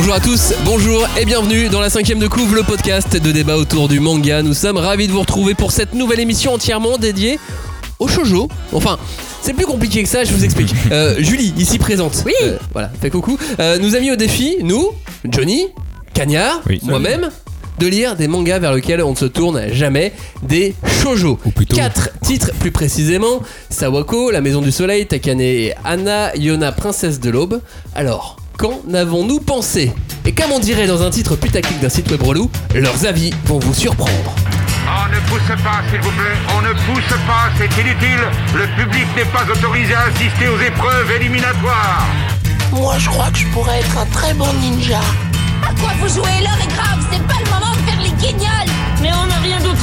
Bonjour à tous, bonjour et bienvenue dans la cinquième de couvre, le podcast de débat autour du manga. Nous sommes ravis de vous retrouver pour cette nouvelle émission entièrement dédiée au shoujo. Enfin, c'est plus compliqué que ça, je vous explique. Euh, Julie, ici présente. Oui. Euh, voilà, fait coucou. Euh, nous a mis au défi, nous, Johnny, Cagnard, Oui. moi-même, de lire des mangas vers lesquels on ne se tourne jamais, des shoujo. Ou plutôt- Quatre titres plus précisément Sawako, La Maison du Soleil, Takane et Anna, Yona, Princesse de l'Aube. Alors, qu'en avons-nous pensé Et comme on dirait dans un titre putaclic d'un site web relou, leurs avis vont vous surprendre. On ne pousse pas, s'il vous plaît. On ne pousse pas, c'est inutile. Le public n'est pas autorisé à assister aux épreuves éliminatoires. Moi, je crois que je pourrais être un très bon ninja. À quoi vous jouez L'heure est grave, c'est pas le moment de faire les guignols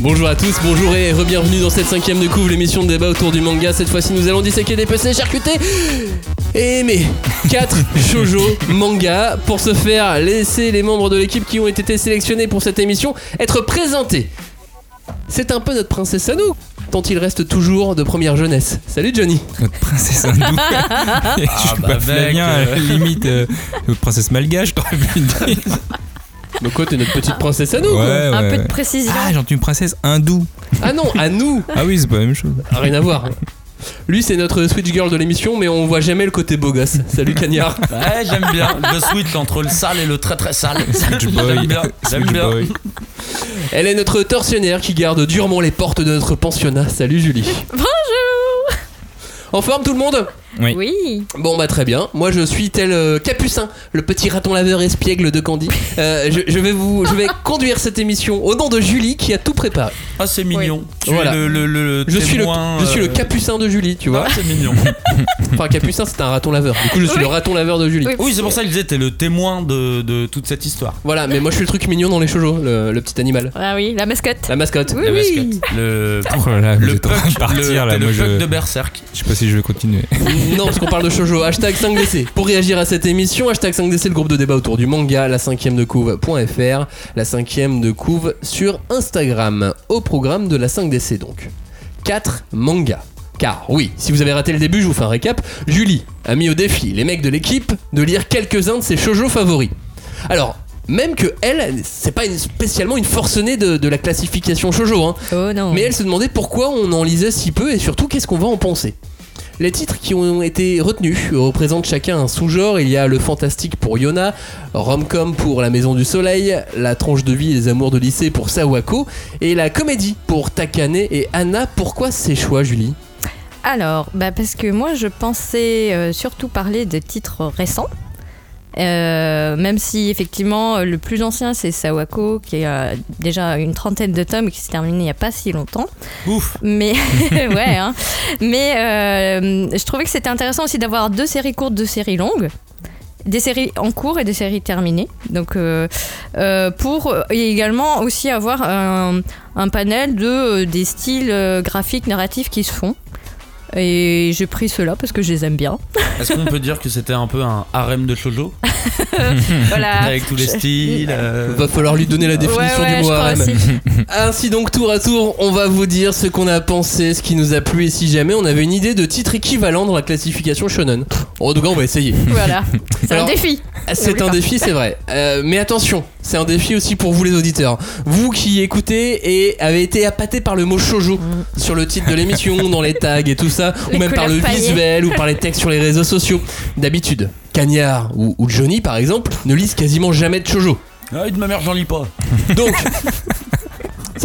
Bonjour à tous, bonjour et re-bienvenue dans cette cinquième de couvre, l'émission de débat autour du manga. Cette fois-ci, nous allons disséquer des PC charcutés et aimer 4 shoujo manga. Pour ce faire, laisser les membres de l'équipe qui ont été sélectionnés pour cette émission être présentés. C'est un peu notre princesse à nous, tant il reste toujours de première jeunesse. Salut Johnny Notre princesse hindoue. je suis bah, pas mec, Flavien, euh. limite. euh, notre princesse malgache, t'aurais pu dire. Donc quoi, t'es notre petite princesse à nous Ouais, quoi. ouais. Un peu de précision. Ah, j'ai entendu une princesse hindoue. Ah non, à nous Ah oui, c'est pas la même chose. Rien à voir. Lui, c'est notre Switch Girl de l'émission, mais on voit jamais le côté beau gosse. Salut Cagnard Ouais, j'aime bien le switch entre le sale et le très très sale. Switch boy. J'aime bien, j'aime Switch bien. boy. Elle est notre tortionnaire qui garde durement les portes de notre pensionnat. Salut Julie. Bonjour En forme tout le monde? Oui. Oui. Bon bah très bien. Moi je suis tel euh, Capucin, le petit raton laveur espiègle de Candy. Euh, je, je vais vous, je vais conduire cette émission au nom de Julie qui a tout préparé. Ah, c'est mignon. Tu Voilà. es le, le, le Je suis le, je suis le Capucin de Julie, tu vois. Ah, c'est mignon. Enfin Capucin c'est un raton laveur. Du coup je suis Oui. le raton laveur de Julie. Oui. C'est pour ça qu'il disait t'es le témoin de, de toute cette histoire. Voilà, mais moi je suis le truc mignon dans les shoujo, le, le petit animal, Ah oui, la mascotte. la mascotte. Oui, La oui. mascotte. Le, Oh là le puck, partir le, là. t'es le Moi, puck je... de Berserk. je sais pas si je vais continuer. Non, parce qu'on parle de shoujo. Hashtag 5DC. Pour réagir à cette émission, hashtag 5DC, le groupe de débat autour du manga, la cinquième de couve.fr, la cinquième de couve sur Instagram. Au programme de la 5DC donc. 4 mangas. Car oui, si vous avez raté le début, je vous fais un récap. Julie a mis au défi les mecs de l'équipe de lire quelques-uns de ses shoujo favoris. Alors, même que elle, c'est pas une- spécialement une forcenée de, de la classification shoujo, hein. Oh non. Mais elle se demandait pourquoi on en lisait si peu et surtout qu'est-ce qu'on va en penser. Les titres qui ont été retenus représentent chacun un sous-genre. Il y a le fantastique pour Yona, rom-com pour La Maison du Soleil, la tranche de vie et les amours de lycée pour Sawako, et la comédie pour Takane et Anna. Pourquoi ces choix, Julie? Alors, bah parce que moi je pensais euh, surtout parler de titres récents. Euh, même si effectivement le plus ancien c'est Sawako qui a déjà une trentaine de tomes et qui s'est terminé il n'y a pas si longtemps. Ouf. Mais ouais, hein. mais euh, je trouvais que c'était intéressant aussi d'avoir deux séries courtes, deux séries longues. Des séries en cours et des séries terminées. Donc, euh, euh, pour également aussi avoir un, un panel de euh, des styles graphiques narratifs qui se font. Et j'ai pris cela parce que je les aime bien. Est-ce qu'on peut dire que c'était un peu un harem de shoujo voilà. Avec tous les styles euh, Va falloir lui donner la définition Ouais, ouais, du mot harem. Ainsi donc, tour à tour, on va vous dire ce qu'on a pensé, ce qui nous a plu et si jamais on avait une idée de titre équivalent dans la classification shonen. En tout cas, on va essayer. Voilà. C'est un défi. C'est un défi, c'est vrai. Euh, mais attention, c'est un défi aussi pour vous les auditeurs. Vous qui écoutez et avez été appâtés par le mot shoujo sur le titre de l'émission, dans les tags et tout ça. Les ou même par le paillées. visuel ou par les textes sur les réseaux sociaux. D'habitude, Cagnard ou, ou Johnny par exemple ne lisent quasiment jamais de shoujo. Ah, de ma mère, j'en lis pas. Donc,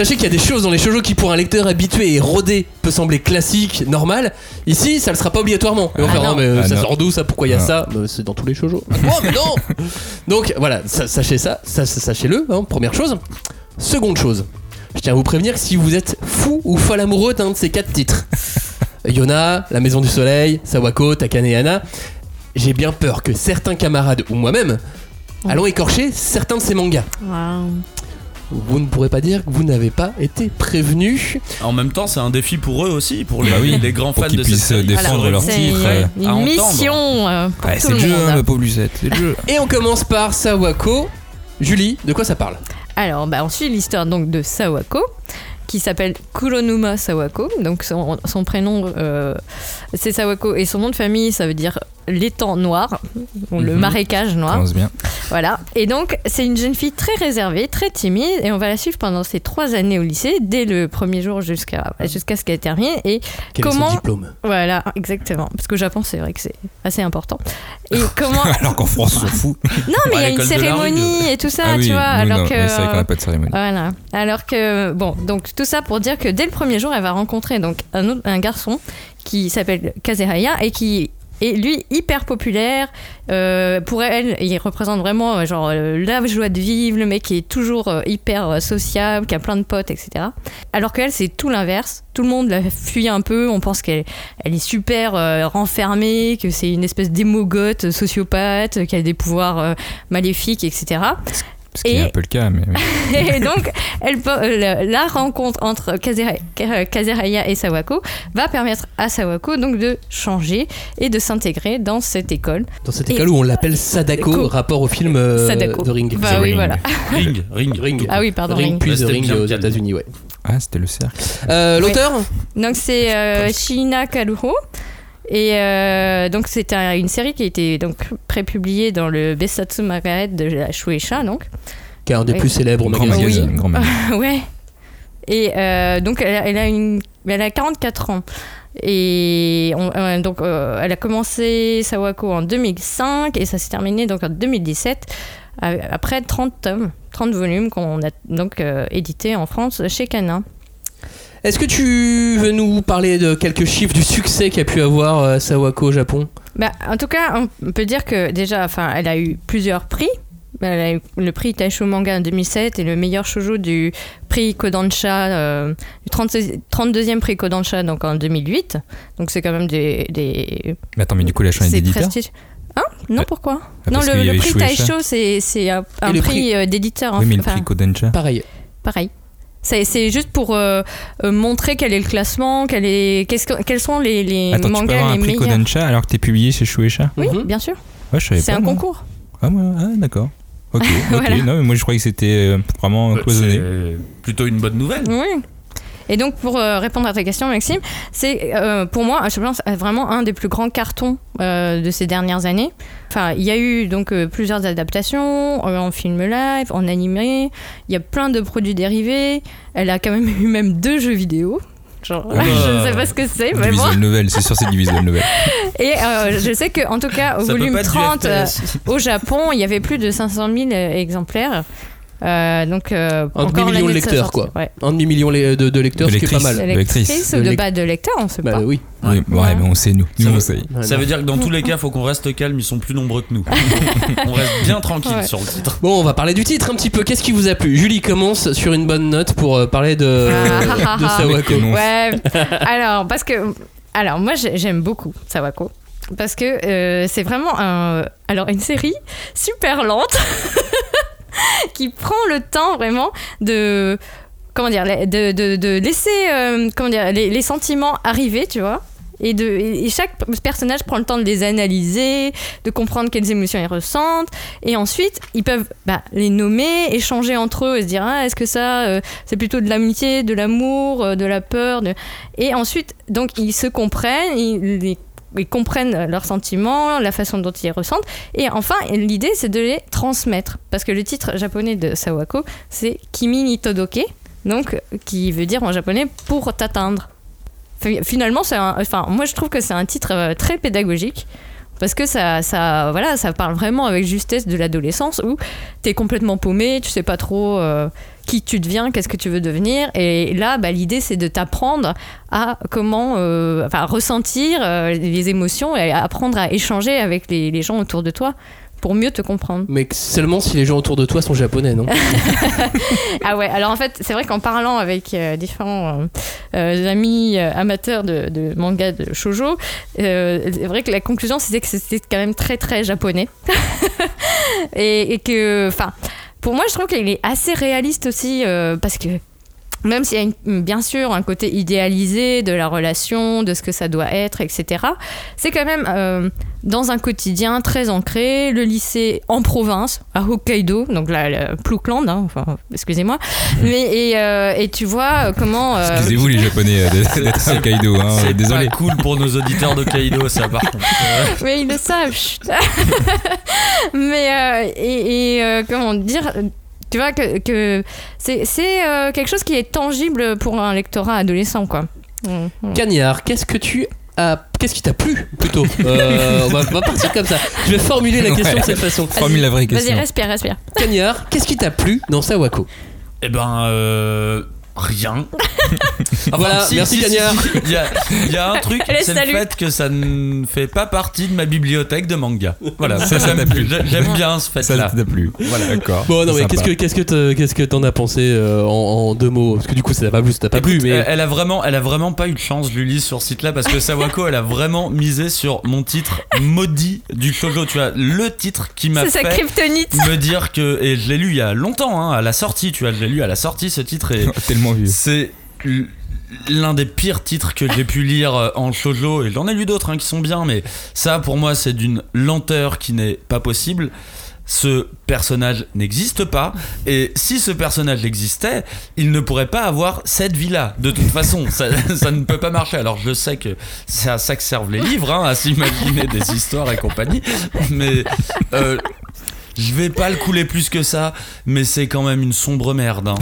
sachez qu'il y a des choses dans les shoujo qui pour un lecteur habitué et rodé peut sembler classique, normal. Ici, ça le sera pas obligatoirement. Et on va Ah faire, non. non, mais euh, Ah ça non. sort d'où ça Pourquoi il y a Ah. ça Bah, C'est dans tous les shoujo. Ah, Mais non Donc voilà, sa- sachez ça, sa- sachez-le, hein, première chose. Seconde chose, je tiens à vous prévenir que si vous êtes fou ou folle amoureux d'un de ces quatre titres, Yona, La Maison du Soleil, Sawako, Takane et Anna, j'ai bien peur que certains camarades ou moi-même allons écorcher certains de ces mangas. Waouh. Vous ne pourrez pas dire que vous n'avez pas été prévenu. En même temps, c'est un défi pour eux aussi, pour les, Bah oui, les grands pour fans de cette série. défendre Voilà, leur titre. prêt Une à entendre. mission euh, pour Ouais, tout c'est le le jeu, monde. hein, ma pauvre Lucette, c'est le jeu. Et on commence par Sawako. Julie, de quoi ça parle? Alors, bah, on suit l'histoire donc de Sawako, qui s'appelle Kuronuma Sawako. Donc, son, son prénom, euh, c'est Sawako, et son nom de famille, ça veut dire l'étang noir, ou le Mhm. marécage noir. Bien. Voilà. Et donc, c'est une jeune fille très réservée, très timide, et on va la suivre pendant ses trois années au lycée, dès le premier jour jusqu'à jusqu'à ce qu'elle termine. Et Quel est Comment- son diplôme? Voilà, exactement. Parce qu'au Japon, c'est vrai que c'est assez important. Et comment Alors qu'en France, on s'en fout. Non, mais il y a une de cérémonie et tout ça, ah oui, tu vois. oui, alors non, que. c'est vrai qu'on n'a pas de cérémonie. Voilà. Alors que bon, donc tout ça pour dire que dès le premier jour, elle va rencontrer donc un garçon qui s'appelle Kazehaya et qui est lui hyper populaire. Euh, pour elle, il représente vraiment euh, genre euh, la joie de vivre, le mec qui est toujours hyper sociable, qui a plein de potes, etc. Alors qu'elle, c'est tout l'inverse. Tout le monde la fuit un peu. On pense qu'elle elle est super renfermée, que c'est une espèce d'émogote sociopathe, qui a des pouvoirs maléfiques, etc. Ce qui est un peu le cas, mais oui. Et donc, elle, la, rencontre entre Kazera- Ka- Kazeraya et Sawako va permettre à Sawako donc de changer et de s'intégrer dans cette école. Dans cette Et- école où on l'appelle Sadako, Co- rapport au film euh, Sadako. de Ring. Bah The oui, Ring. voilà. Ring, ring. Ring. Ah oui, pardon. Ring Ring. plus Ouais, The Ring aux. États-Unis, ouais. Ah, c'était le cercle. Euh, L'auteur Donc c'est euh, Shina Karuho. Et euh, donc c'est un- une série qui a été donc prépubliée dans le Besatsu Magaret de la Shueisha donc. Qui est un des Oui. plus célèbres Grand magazines. ouais. Et euh, donc elle a, elle a une, elle a 44 ans. Et on- euh, donc euh, elle a commencé Sawako en 2005 et ça s'est terminé donc en 2017 euh, après 30 tomes, 30 volumes qu'on a donc euh, édités en France chez Canin. Est-ce que tu veux nous parler de quelques chiffres du succès qu'a pu avoir euh, Sawako au Japon? Bah, en tout cas, on peut dire que déjà, enfin, elle a eu plusieurs prix. Elle a eu le prix Taisho Manga en 2007 et le meilleur shoujo du prix Kodansha, euh, du 36 32e prix Kodansha donc en 2008. Donc c'est quand même des. des Mais attends, mais du coup, la chaîne c'est d'éditeur? Hein? Non, Euh, pourquoi? Ah, Non, le, prix Shueisha. Taisho, c'est c'est un, un prix, prix- euh, d'éditeur. Oui, mais le prix Kodansha? Pareil. pareil. C'est juste pour euh, euh, montrer quel est le classement, quel est, qu'est-ce que- quels sont les, les Attends, tu peux avoir un prix meilleurs. Kodansha alors que t'es publié chez Shueisha Oui, Mhm. bien sûr. Ouais, je savais C'est un moi. concours. Ah, moi, ah, d'accord. Ok, ok. Voilà. Non, mais moi je croyais que c'était euh, vraiment cloisonné. C'est plutôt une bonne nouvelle. Oui. Et donc, pour euh, répondre à ta question, Maxime, c'est euh, pour moi, je pense, euh, vraiment un des plus grands cartons euh, de ces dernières années. Enfin, il y a eu donc euh, plusieurs adaptations euh, en film live, en animé. Il y a plein de produits dérivés. Elle a quand même eu même deux jeux vidéo. Genre, je ne sais pas ce que c'est, mais bon. novel, c'est sûr, c'est du visual novel. Et euh, je sais qu'en tout cas, au Ça volume pas être du 30, euh, FPS. au Japon, il y avait plus de 500 000 exemplaires. Euh, donc, euh, Un demi-million de lecteurs, quoi. Ouais. Un demi-million de, de- de lecteurs, De ce qui est pas lectrices. mal. De Lectrice lectrice. ou De bah, de lecteur, on sait Bah pas. oui. Oui, bon, ouais, mais on sait, nous. Nous, Ça on veut- sait. Ça veut dire que dans tous les cas, faut qu'on reste calme, ils sont plus nombreux que nous. on reste bien tranquille Ouais. sur le titre. Bon, on va parler du titre un petit peu. Qu'est-ce qui vous a plu? Julie commence sur une bonne note pour euh, parler de, Ah, ah, de ah. Sawako. Ouais. Alors, parce que. Alors, moi, j'ai- j'aime beaucoup Sawako. Parce que euh, c'est vraiment un, alors une série super lente qui prend le temps vraiment de. Comment dire De, de, laisser euh, comment dire, les, sentiments arriver, tu vois. Et, de, et et chaque personnage prend le temps de les analyser, de comprendre quelles émotions ils ressentent. Et ensuite, ils peuvent bah, les nommer, échanger entre eux et se dire ah, est-ce que ça, euh, c'est plutôt de l'amitié, de l'amour, euh, de la peur. de- Et ensuite, donc, ils se comprennent, ils, ils- ils comprennent leurs sentiments, la façon dont ils les ressentent. Et enfin, l'idée, c'est de les transmettre. Parce que le titre japonais de Sawako, c'est Kimi ni Todoke, donc, qui veut dire en japonais pour t'atteindre. Fi- Finalement, c'est enfin, moi, je trouve que c'est un titre euh, très pédagogique. Parce que ça, ça, voilà, ça parle vraiment avec justesse de l'adolescence où t'es complètement paumé, tu sais pas trop euh, qui tu deviens, qu'est-ce que tu veux devenir. Et là, bah, l'idée, c'est de t'apprendre à comment euh, enfin, ressentir euh, les émotions et apprendre à échanger avec les, les gens autour de toi pour mieux te comprendre. Mais seulement si les gens autour de toi sont japonais, non? Ah ouais, alors en fait, c'est vrai qu'en parlant avec euh, différents amis amateurs de, de manga de shoujo, c'est vrai que la conclusion c'était que c'était quand même très très japonais. et, et que, enfin, pour moi, je trouve qu'il est assez réaliste aussi euh, parce que même s'il y a une- bien sûr un côté idéalisé de la relation, de ce que ça doit être, etc., c'est quand même euh, dans un quotidien très ancré, le lycée en province, à Hokkaido, donc là, le Ploukland, hein, enfin, excusez-moi, mais et, euh, et tu vois euh, comment... euh, Excusez-vous les japonais d'être à Hokkaido, hein, C'est désolé. pas cool pour nos auditeurs de Kaido, ça par contre. Mais ils le savent. chut. Mais euh, et, et, euh, comment dire Tu vois que, que c'est euh, quelque chose qui est tangible pour un lectorat adolescent, quoi. Mm, mm. Cagnard, qu'est-ce que tu as. Qu'est-ce qui t'a plu plutôt? Euh, on, va, on va partir comme ça. Je vais formuler la question Ouais. de cette façon. Formule la vraie Vas-y, question. respire, respire. Cagnard, qu'est-ce qui t'a plu dans Sawako? Eh ben, euh, rien. Enfin, Voilà, merci, Cagnard. si, Il y, a- il y a un truc, c'est le fait que ça ne fait pas partie de ma bibliothèque de manga. Voilà, Ça, ça plu. J'aime bien ce Ça fait-là. t'a plu. Voilà, d'accord. Bon, non, mais qu'est-ce que qu'est-ce que qu'est-ce que t'en as pensé euh, en, en deux mots? Parce que du coup, ça t'a pas plu, ça t'a pas plu, mais. elle, a vraiment, elle a vraiment pas eu de chance, Julie, sur ce site-là, parce que Sawako, elle a vraiment misé sur mon titre maudit du shoujo. Tu vois, le titre qui m'a fait kryptonite. me dire que, et je l'ai lu il y a longtemps, hein, à la sortie, tu vois, je l'ai lu à la sortie ce titre et Tellement vieux. c'est l'un des pires titres que j'ai pu lire euh, en shoujo et j'en ai lu d'autres hein, qui sont bien, mais ça pour moi c'est d'une lenteur qui n'est pas possible. Ce personnage n'existe pas et si ce personnage existait, il ne pourrait pas avoir cette vie-là. De toute façon, ça, ça ne peut pas marcher. Alors je sais que c'est à ça que servent les livres, hein, à s'imaginer des histoires et compagnie, mais euh, je vais pas le couler plus que ça, mais c'est quand même une sombre merde. hein.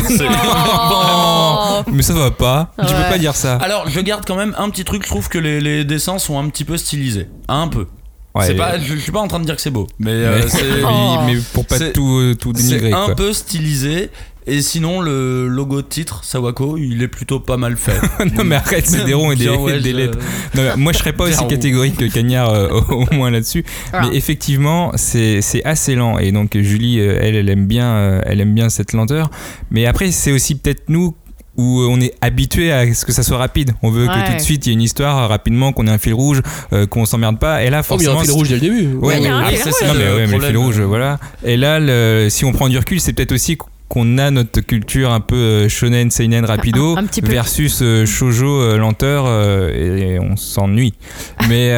Oh. Mais ça va pas. Ouais. peux pas dire ça. Alors, je garde quand même un petit truc. Je trouve que les, les dessins sont un petit peu stylisés. Un peu. Ouais, pas, je, je suis pas en train de dire que c'est beau, mais, euh, mais, Oh. mais pour pas tout, euh, tout dénigrer. c'est un quoi. peu stylisé. Et sinon, le logo de titre, Sawako, il est plutôt pas mal fait. non mais arrête, c'est des ronds et des, Bien, ouais, des je- lettres. Non, mais moi je serais pas aussi catégorique que Cagnard euh, au, au moins là-dessus. Ah. Mais effectivement, c'est c'est assez lent et donc Julie, euh, elle, elle aime bien, euh, elle aime bien cette lenteur. Mais après, c'est aussi peut-être nous où on est habitué à ce que ça soit rapide. On veut que Ouais. tout de suite il y ait une histoire rapidement, qu'on ait un fil rouge, euh, qu'on s'emmerde pas. Et là, Oh, mais il y a forcément, un fil rouge dès le début. Ouais, a mais- ah, rouge. ça, Non, mais, ouais, mais le fil rouge, voilà. Et là, le- si on prend du recul, c'est peut-être aussi qu'on a notre culture un peu euh, shonen, seinen, rapido Un- un petit peu. versus euh, shoujo, euh, lenteur, euh, et, on s'ennuie. mais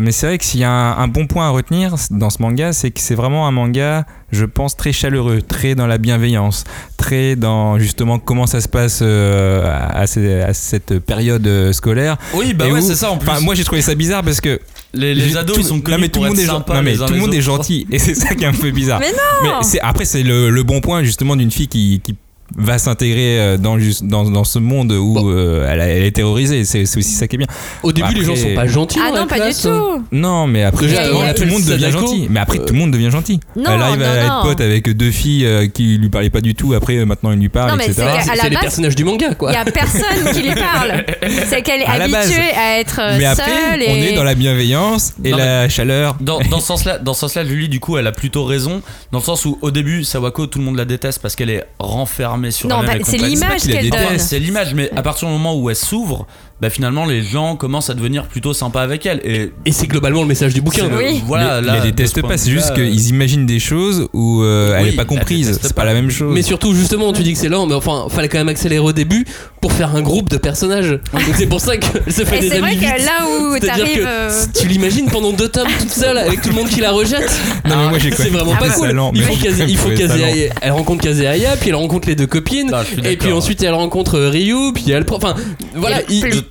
mais c'est vrai que s'il y a un, un bon point à retenir dans ce manga, c'est que c'est vraiment un manga, je pense, très chaleureux, très dans la bienveillance, dans justement comment ça se passe euh, à, cette période euh, scolaire. Oui, bah ouais, c'est ça en plus. Moi j'ai trouvé ça bizarre parce que les, les ados, tout- ils sont non, connus mais tout pour le monde être est gen- sympas non, mais tout le monde est gentil et c'est ça qui est un peu bizarre. Mais Mais non c'est après c'est le, le bon point justement d'une fille qui, qui va s'intégrer euh, dans, juste- dans, dans ce monde où Bon. euh, elle, elle est terrorisée. C'est c'est aussi ça qui est bien. Au début, les gens sont pas gentils. Ah non, pas du classe. hein. tout Non, mais après Déjà, elle tout le monde devient Sadako. gentil. Mais après Euh, tout le monde devient gentil. Non, elle arrive non, à non. être pote avec deux filles euh, qui lui parlaient pas du tout. Après euh, maintenant il lui parle, Non, mais etc. c'est- les personnages du manga, Il quoi. y a personne qui lui parle. C'est qu'elle est habituée à être euh, Mais après, on est dans la bienveillance et Non, la chaleur. Dans, dans ce sens-là, dans ce sens-là, Julie, du coup, elle a plutôt raison, dans le sens où au début, Sawako, tout le monde la déteste parce qu'elle est renfermée sur Non, elle-même. bah, c'est l'image qu'elle déteste, donne. C'est l'image, mais à partir du moment où elle s'ouvre, bah finalement les gens commencent à devenir plutôt sympas avec elle. Et Et c'est globalement le message du bouquin. le- Oui. voilà, mais là, point pas, c'est juste qu'ils imaginent des choses où euh, elle Oui, est pas comprise. C'est pas pas. la même chose. Mais surtout, justement, tu dis que c'est lent, mais enfin, fallait quand même accélérer au début pour faire un groupe de personnages. Donc c'est pour ça qu'elle se fait Et des c'est vrai que là où t'arrives... que euh, tu l'imagines pendant deux tomes toute seule avec tout le monde qui la rejette. Non, mais moi, j'ai c'est quand même vraiment pas cool. lent, il faut il faut Elle rencontre Kazeaya, puis elle rencontre les deux copines. Suis et puis ensuite elle rencontre Ryu, puis elle. Enfin, voilà,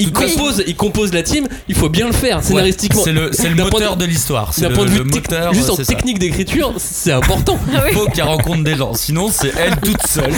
il, compose, il compose la team. Il faut bien le faire Ouais, scénaristiquement. c'est le, le moteur de l'histoire. C'est D'un le, point de vue moteur. juste en technique d'écriture, c'est important. Ah Il faut qu'elle rencontre des gens. Sinon, c'est elle toute seule.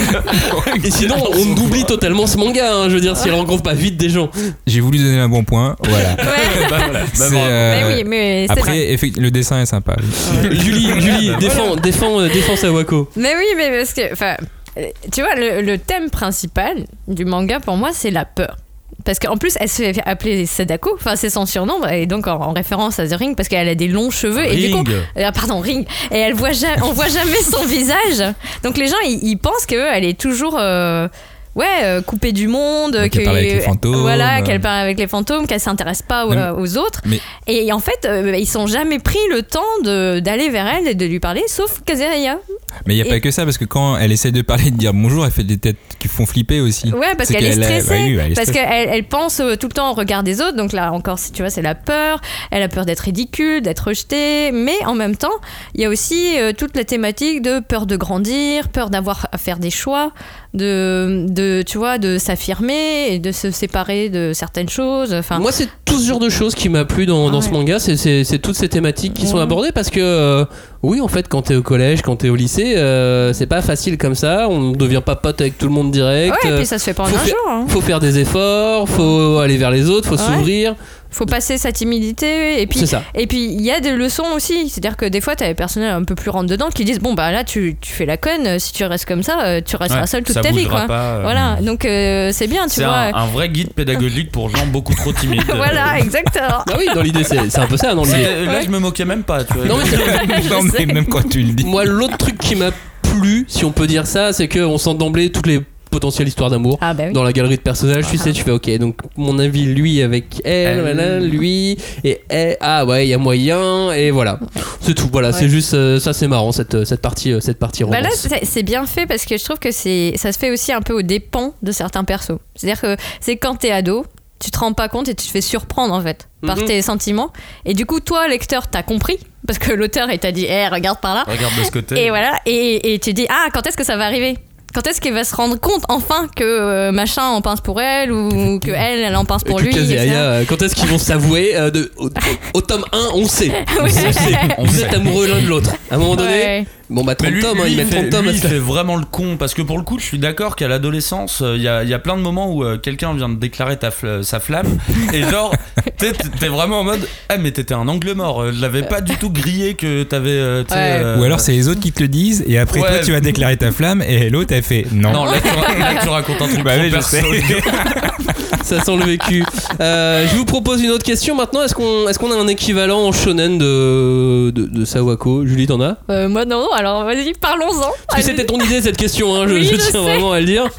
Et sinon, on oublie totalement ce manga. hein, je veux dire, si elle rencontre pas vite des gens. J'ai voulu donner un bon point. Voilà. Ouais. Bah voilà. Bah euh, Mais oui, mais c'est Après, effect- le dessin est sympa. Julie, Julie, défends, défends, euh, défends Sawako. Mais oui, mais parce que, enfin, euh, tu vois, le, le thème principal du manga pour moi, c'est la peur. Parce qu'en plus, elle se fait appeler Sadako, enfin, c'est son surnom, et donc en, en référence à The Ring, parce qu'elle a des longs cheveux, et du coup, Ring. euh, pardon, Ring, et elle voit jamais, on voit jamais son visage. Donc les gens, ils, ils pensent qu'elle est toujours. euh, Ouais, euh, coupée du monde, qu'elle que- parle avec les fantômes. Voilà, qu'elle parle avec les fantômes, qu'elle s'intéresse pas aux, Non, aux autres. mais- Et en fait, euh, ils sont jamais pris le temps d'aller vers elle et de lui parler, sauf Kazeya. Mais il n'y a Et- pas que ça, parce que quand elle essaie de parler, de dire bonjour, elle fait des têtes qui font flipper aussi. Ouais, parce qu'elle est a- stressée. oui, elle est parce qu'elle elle pense euh, tout le temps au regard des autres. Donc là, encore, si tu vois, c'est la peur. Elle a peur d'être ridicule, d'être rejetée. Mais en même temps, il y a aussi euh, toute la thématique de peur de grandir, peur d'avoir à faire des choix, de, de tu vois, de s'affirmer et de se séparer de certaines choses. Enfin, Moi, c'est tout ce genre de choses qui m'a plu dans, dans ce manga. C'est- toutes ces thématiques qui sont abordées parce que, euh, oui, en fait, quand t'es au collège, quand t'es au lycée, euh, c'est pas facile comme ça. On ne devient pas pote avec tout le monde direct. ouais, et Euh, puis ça se fait pas en un jour. hein. faut faire des efforts, faut aller vers les autres, faut Ouais. Faut passer sa timidité. Et puis, ça. Et puis il y a des leçons aussi, c'est-à-dire que des fois tu as des personnages un peu plus rentre dedans qui disent bon bah là tu, tu fais la conne, si tu restes comme ça, euh, tu resteras Ouais, seul toute ta vie quoi. pas, euh. Voilà, donc euh, c'est bien, tu C'est vois. un, un vrai guide pédagogique pour gens beaucoup trop timides. voilà, exactement. Ah oui, dans l'idée, c'est un peu ça, dans l'idée. Là, je me moquais même pas. Tu vois. Non, mais c'est- non, mais même quand tu le dis. Moi, l'autre truc qui m'a plu, si on peut dire ça, c'est qu'on sent d'emblée toutes les potentielles histoires d'amour Ah bah oui. dans la galerie de personnages. Tu sais, tu fais ok, donc mon avis, lui avec elle, voilà, lui et elle. Ah ouais, il y a moyen, et voilà. C'est tout, voilà, Ouais. c'est juste euh, ça, c'est marrant cette, cette partie, euh, cette partie Bah romance. là, c'est c'est bien fait parce que je trouve que c'est ça se fait aussi un peu aux dépens de certains persos. C'est-à-dire que c'est quand t'es ado, tu te rends pas compte et tu te fais surprendre en fait par Mhm. tes sentiments. Et du coup, toi, lecteur, t'as compris parce que l'auteur il t'a dit, eh, regarde par là. Regarde de ce côté. Et voilà, et, et tu dis, ah, quand est-ce que ça va arriver? Quand est-ce qu'il va se rendre compte enfin que euh, machin en pince pour elle ou que elle elle en pince pour Et lui euh, quand est-ce qu'ils vont s'avouer euh, de, au, au- au tome 1, on sait. On sait. On Vous sait. êtes amoureux l'un de l'autre. À un moment donné, Ouais. Bon bah 30 Mais lui, tomes, hein, lui, ils il mettent fait, 30 tomes lui, il fait vraiment le con parce que pour le coup, je suis d'accord qu'à l'adolescence, euh, il y, a, il y a plein de moments où euh, quelqu'un vient de déclarer ta fl- sa flamme et genre, t'es vraiment en mode, ah mais t'étais un angle mort. euh, Je l'avais pas du tout grillé que t'avais. euh, Ouais. euh, Ou alors c'est les autres qui te le disent, et après Ouais. toi tu vas déclarer ta flamme, et l'autre elle fait non. Non, là tu, là, tu racontes un truc Bah trop oui, je perso. sais. Ça sent le vécu. Euh, je vous propose une autre question maintenant. Est-ce qu'on est qu'on a un équivalent en shonen de, de, de Sawako? Julie, t'en as? Euh, moi non, alors vas-y, parlons-en. Parce que c'était ton idée cette question, hein, je, Oui, je je tiens sais. vraiment à le dire.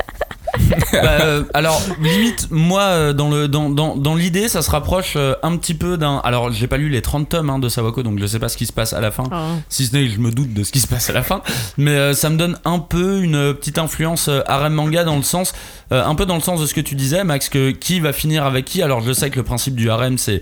Bah, euh, alors limite moi euh, dans le dans, dans, dans l'idée ça se rapproche euh, un petit peu d'un alors j'ai pas lu les 30 tomes hein, de Sawako donc je sais pas ce qui se passe à la fin Ah. si ce n'est que je me doute de ce qui se passe à la fin mais euh, ça me donne un peu une petite influence euh, harem manga dans le sens euh, un peu dans le sens de ce que tu disais Max que qui va finir avec qui alors je sais que le principe du harem c'est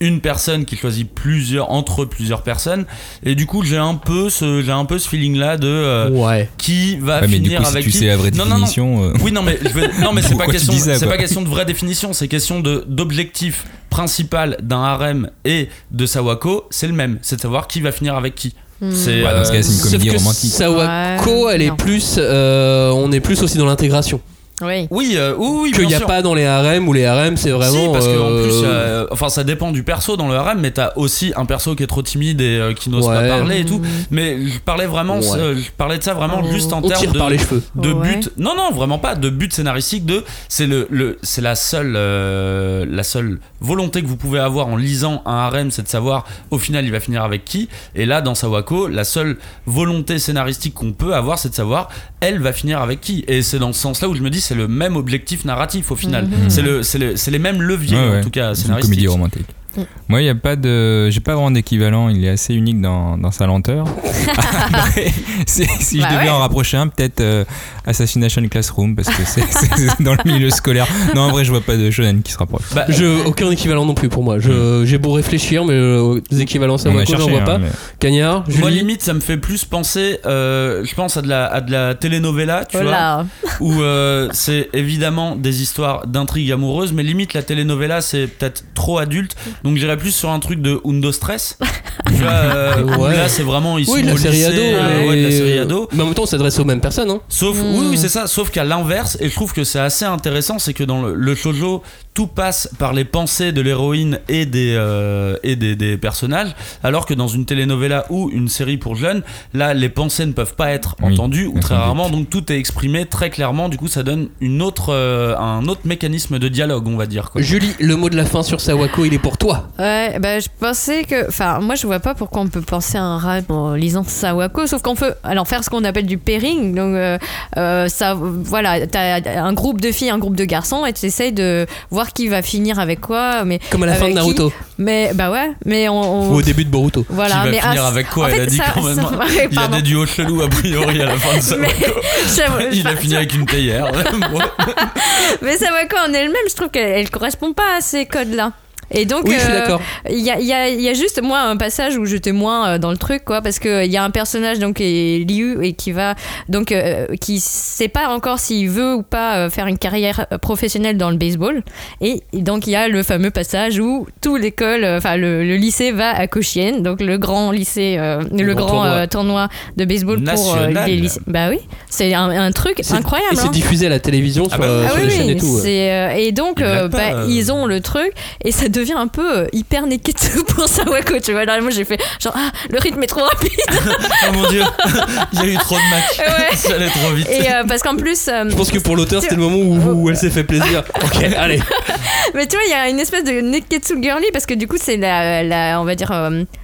une personne qui choisit plusieurs entre plusieurs personnes et du coup j'ai un peu ce j'ai un peu ce feeling là de euh, Ouais. qui va Ouais, mais du finir coup, si avec tu qui sais la vraie Non, non, non. définition. euh, oui, non, mais je veux- non, mais c'est pas question, c'est pas question de vraie définition, c'est question de d'objectif principal d'un harem et de Sawako, c'est le même, c'est de savoir qui va finir avec qui. C'est Ouais, dans ce cas, c'est une comédie que romantique. Sawako, elle est non. plus. euh, on est plus aussi dans l'intégration. Oui. oui, euh, oui, oui, Qu'il n'y a sûr. pas dans les harems où les harems c'est vraiment. si, parce qu'en euh, plus, euh, enfin, ça dépend du perso dans le harem, mais t'as aussi un perso qui est trop timide et euh, qui n'ose Ouais. pas parler et tout. Mais je parlais vraiment, Ouais. euh, je parlais de ça vraiment Oh. juste en on termes tire de, par les cheveux. de Ouais. but non non vraiment pas de but scénaristique de c'est le, le c'est la seule euh, la seule volonté que vous pouvez avoir en lisant un harem c'est de savoir au final il va finir avec qui et là dans Sawako la seule volonté scénaristique qu'on peut avoir c'est de savoir elle va finir avec qui et c'est dans ce sens là où je me dis c'est le même objectif narratif au final Mhm. c'est le les mêmes leviers ouais, en tout cas C'est une scénaristiques comédie romantique. Mm. Moi, il y a pas de, j'ai pas vraiment d'équivalent. Il est assez unique dans, dans sa lenteur. Après, si, si Bah je devais ouais. en rapprocher un, peut-être euh, Assassination Classroom parce que c'est dans le milieu scolaire. Non, en vrai, je vois pas de shonen qui se rapproche. Bah, Je, aucun équivalent non plus pour moi. Je- J'ai beau réfléchir, mais euh, des équivalents On a Sawako, j'en cherché, vois hein, pas. mais- Cagnard, moi limite ça me fait plus penser euh, je pense à de la à de la telenovela tu vois où euh, c'est évidemment des histoires d'intrigue amoureuse, mais limite la telenovela c'est peut-être trop adulte, donc j'irais plus sur un truc de Undo Stress. tu vois, euh, où là c'est vraiment ils Oui, sont la au série lycée, ado. euh, ouais, de la série ado. Mais en même temps, on s'adresse aux mêmes personnes. Hein. Sauf, Mm. oui, oui, c'est ça. Sauf qu'à l'inverse, et je trouve que c'est assez intéressant, c'est que dans le, le shoujo, tout passe par les pensées de l'héroïne et des euh, et des, des personnages, alors que dans une telenovela ou une série pour jeunes, là, les pensées ne peuvent pas être Oui, entendues ou très rarement, donc tout est exprimé très clairement. Du coup, ça donne une autre euh, un autre mécanisme de dialogue, on va dire. Quoi. Julie, le mot de la fin sur Sawako, il est pour toi. Ouais, bah, je pensais que. Enfin, moi, je vois pas pourquoi on peut penser à un rap en lisant Sawako, sauf qu'on peut alors faire ce qu'on appelle du pairing. Donc, euh, euh, ça, voilà, t'as un groupe de filles, un groupe de garçons, et tu essayes de voir qui va finir avec quoi. Mais Comme à la fin de qui. Naruto. Mais, bah ouais, mais on. on- Ou au début de Boruto. Voilà, Qui va mais finir à- avec quoi en Elle fait, a dit ça- quand même. ça- Il y a des duos chelous a priori à la fin de. J'avoue, Il a fini avec une théière. Mais Sawako en elle-même, je trouve qu'elle elle correspond pas à ces codes-là. Et donc, Oui, euh. Il y a, il y, a, il y a juste moi un passage où j'étais moins euh, dans le truc quoi parce que il y a un personnage donc qui est Liu et qui va donc euh, qui sait pas encore s'il veut ou pas euh, faire une carrière euh, professionnelle dans le baseball et donc il y a le fameux passage où tout l'école euh, enfin le, le lycée va à Koshien donc le grand lycée euh, le, grand tournoi. euh, tournoi de baseball pour euh, les lycées bah oui c'est un, un truc C'est- incroyable Et c'est hein. diffusé à la télévision sur, bah, euh, Ah sur oui, les chaînes oui, et tout. c'est, euh, et donc, euh, bah, euh. ils ont le truc et ça devient un peu euh, hyper neketsu pour Sawako, tu vois. Moi, j'ai fait genre, ah, le rythme est trop rapide. Oh mon dieu, il y a eu trop de matchs. Ouais. Ça allait trop vite. Et euh, parce qu'en plus, euh, Je pense que pour l'auteur, c'était le moment où, où elle s'est fait plaisir. Ok, allez. mais tu vois, il y a une espèce de neketsu girly parce que du coup, c'est la, la, on va dire,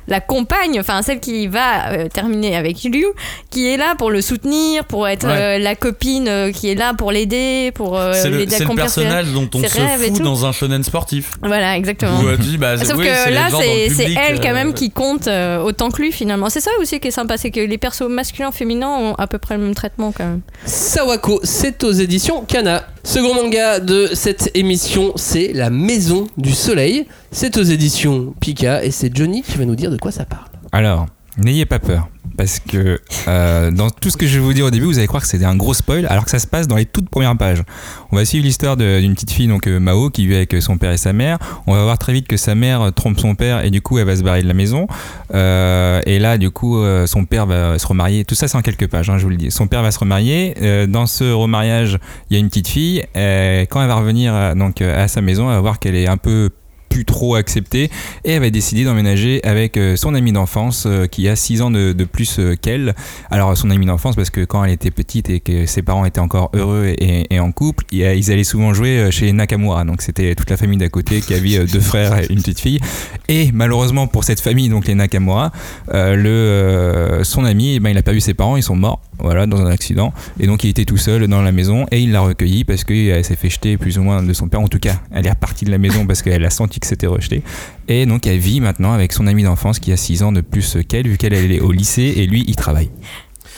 la compagne, enfin celle qui va euh, terminer avec Liu, qui est là pour le soutenir, pour être Ouais. euh, la copine euh, qui est là pour l'aider, pour euh, C'est le, l'aider à c'est le ses- personnage dont on se fout tout. dans un shonen sportif. Voilà, exactement. Où euh, dis, bah, c'est- Sauf oui, que là, c'est elle quand euh, même qui compte euh, autant que lui finalement. C'est ça aussi qui est sympa, c'est que les persos masculins féminins ont à peu près le même traitement quand même. Sawako, c'est aux éditions Kana. Second manga de cette émission, c'est La Maison du Soleil. C'est aux éditions Pika et c'est Johnny qui va nous dire de quoi ça parle. Alors, n'ayez pas peur. Parce que euh, dans tout ce que je vais vous dire au début, vous allez croire que c'est un gros spoil, alors que ça se passe dans les toutes premières pages. On va suivre l'histoire d'une petite fille, donc euh, Mao, qui vit avec son père et sa mère. On va voir très vite que sa mère trompe son père et du coup, elle va se barrer de la maison. Euh, et là, du coup, euh, son père va se remarier. Tout ça, c'est en quelques pages, hein, je vous le dis. Son père va se remarier. Euh, dans ce remariage, il y a une petite fille. Euh, quand elle va revenir euh, donc euh, à sa maison, elle va voir qu'elle est un peu trop acceptée et va décider d'emménager avec euh, son amie d'enfance euh, qui a 6 ans de, plus euh, qu'elle. Alors son amie d'enfance parce que quand elle était petite et que ses parents étaient encore heureux et, en couple, ils allaient souvent jouer chez Nakamura. Donc c'était toute la famille d'à côté qui avait deux frères et une petite fille. Et malheureusement pour cette famille, donc les Nakamura, le, son ami, eh ben, il a perdu ses parents, ils sont morts voilà, dans un accident. Et donc il était tout seul dans la maison et il l'a recueilli parce qu'elle s'est fait jeter plus ou moins de son père. En tout cas, elle est repartie de la maison parce qu'elle a senti que c'était rejeté. Et donc elle vit maintenant avec son ami d'enfance qui a 6 ans de plus qu'elle, vu qu'elle elle est au lycée et lui il travaille.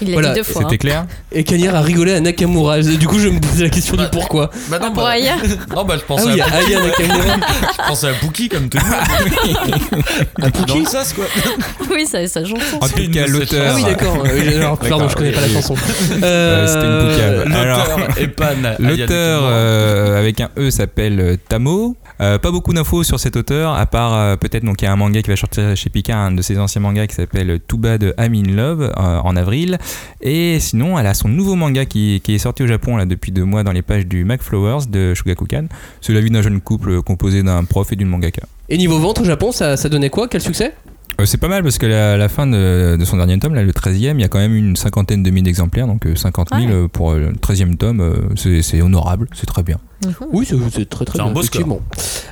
Il l'a Voilà, dit deux fois. C'était clair Et Kanyar a rigolé à Nakamura. Du coup, je me posais la question du pourquoi. Bah non, Ah, bah- pour Aya. non, bah je Ah pensais oui, à, Aya Nakamura. je pensais à Pookie comme tout le monde. Un Dans le sas, quoi. Oui, ça, ça. En tout cas, de ces l'auteur. Ah oui, d'accord. Euh, alors, Pardon, je connais pas la chanson. Euh, c'était une poucave. L'auteur Alors- L'auteur euh, avec un E s'appelle euh, Tamo. Euh, pas beaucoup d'infos sur cet auteur, à part euh, peut-être donc il y a un manga qui va sortir chez Pika, un de ses anciens mangas qui s'appelle Too Bad I'm in Love euh, en avril. Et sinon, elle a son nouveau manga qui, est sorti au Japon depuis deux mois dans les pages du Macflowers de Shugakukan. C'est la vie d'un jeune couple composé d'un prof et d'une mangaka. Et niveau vente au Japon, ça, donnait quoi? Quel succès? C'est pas mal parce que la, la fin de, de son dernier tome, là, le 13e, il y a quand même une cinquantaine de mille d'exemplaires, donc euh, 50 000 Ouais. euh, pour euh, le 13e tome, euh, c'est c'est honorable, c'est très bien. Oui, c'est c'est très très C'est bien. un beau score.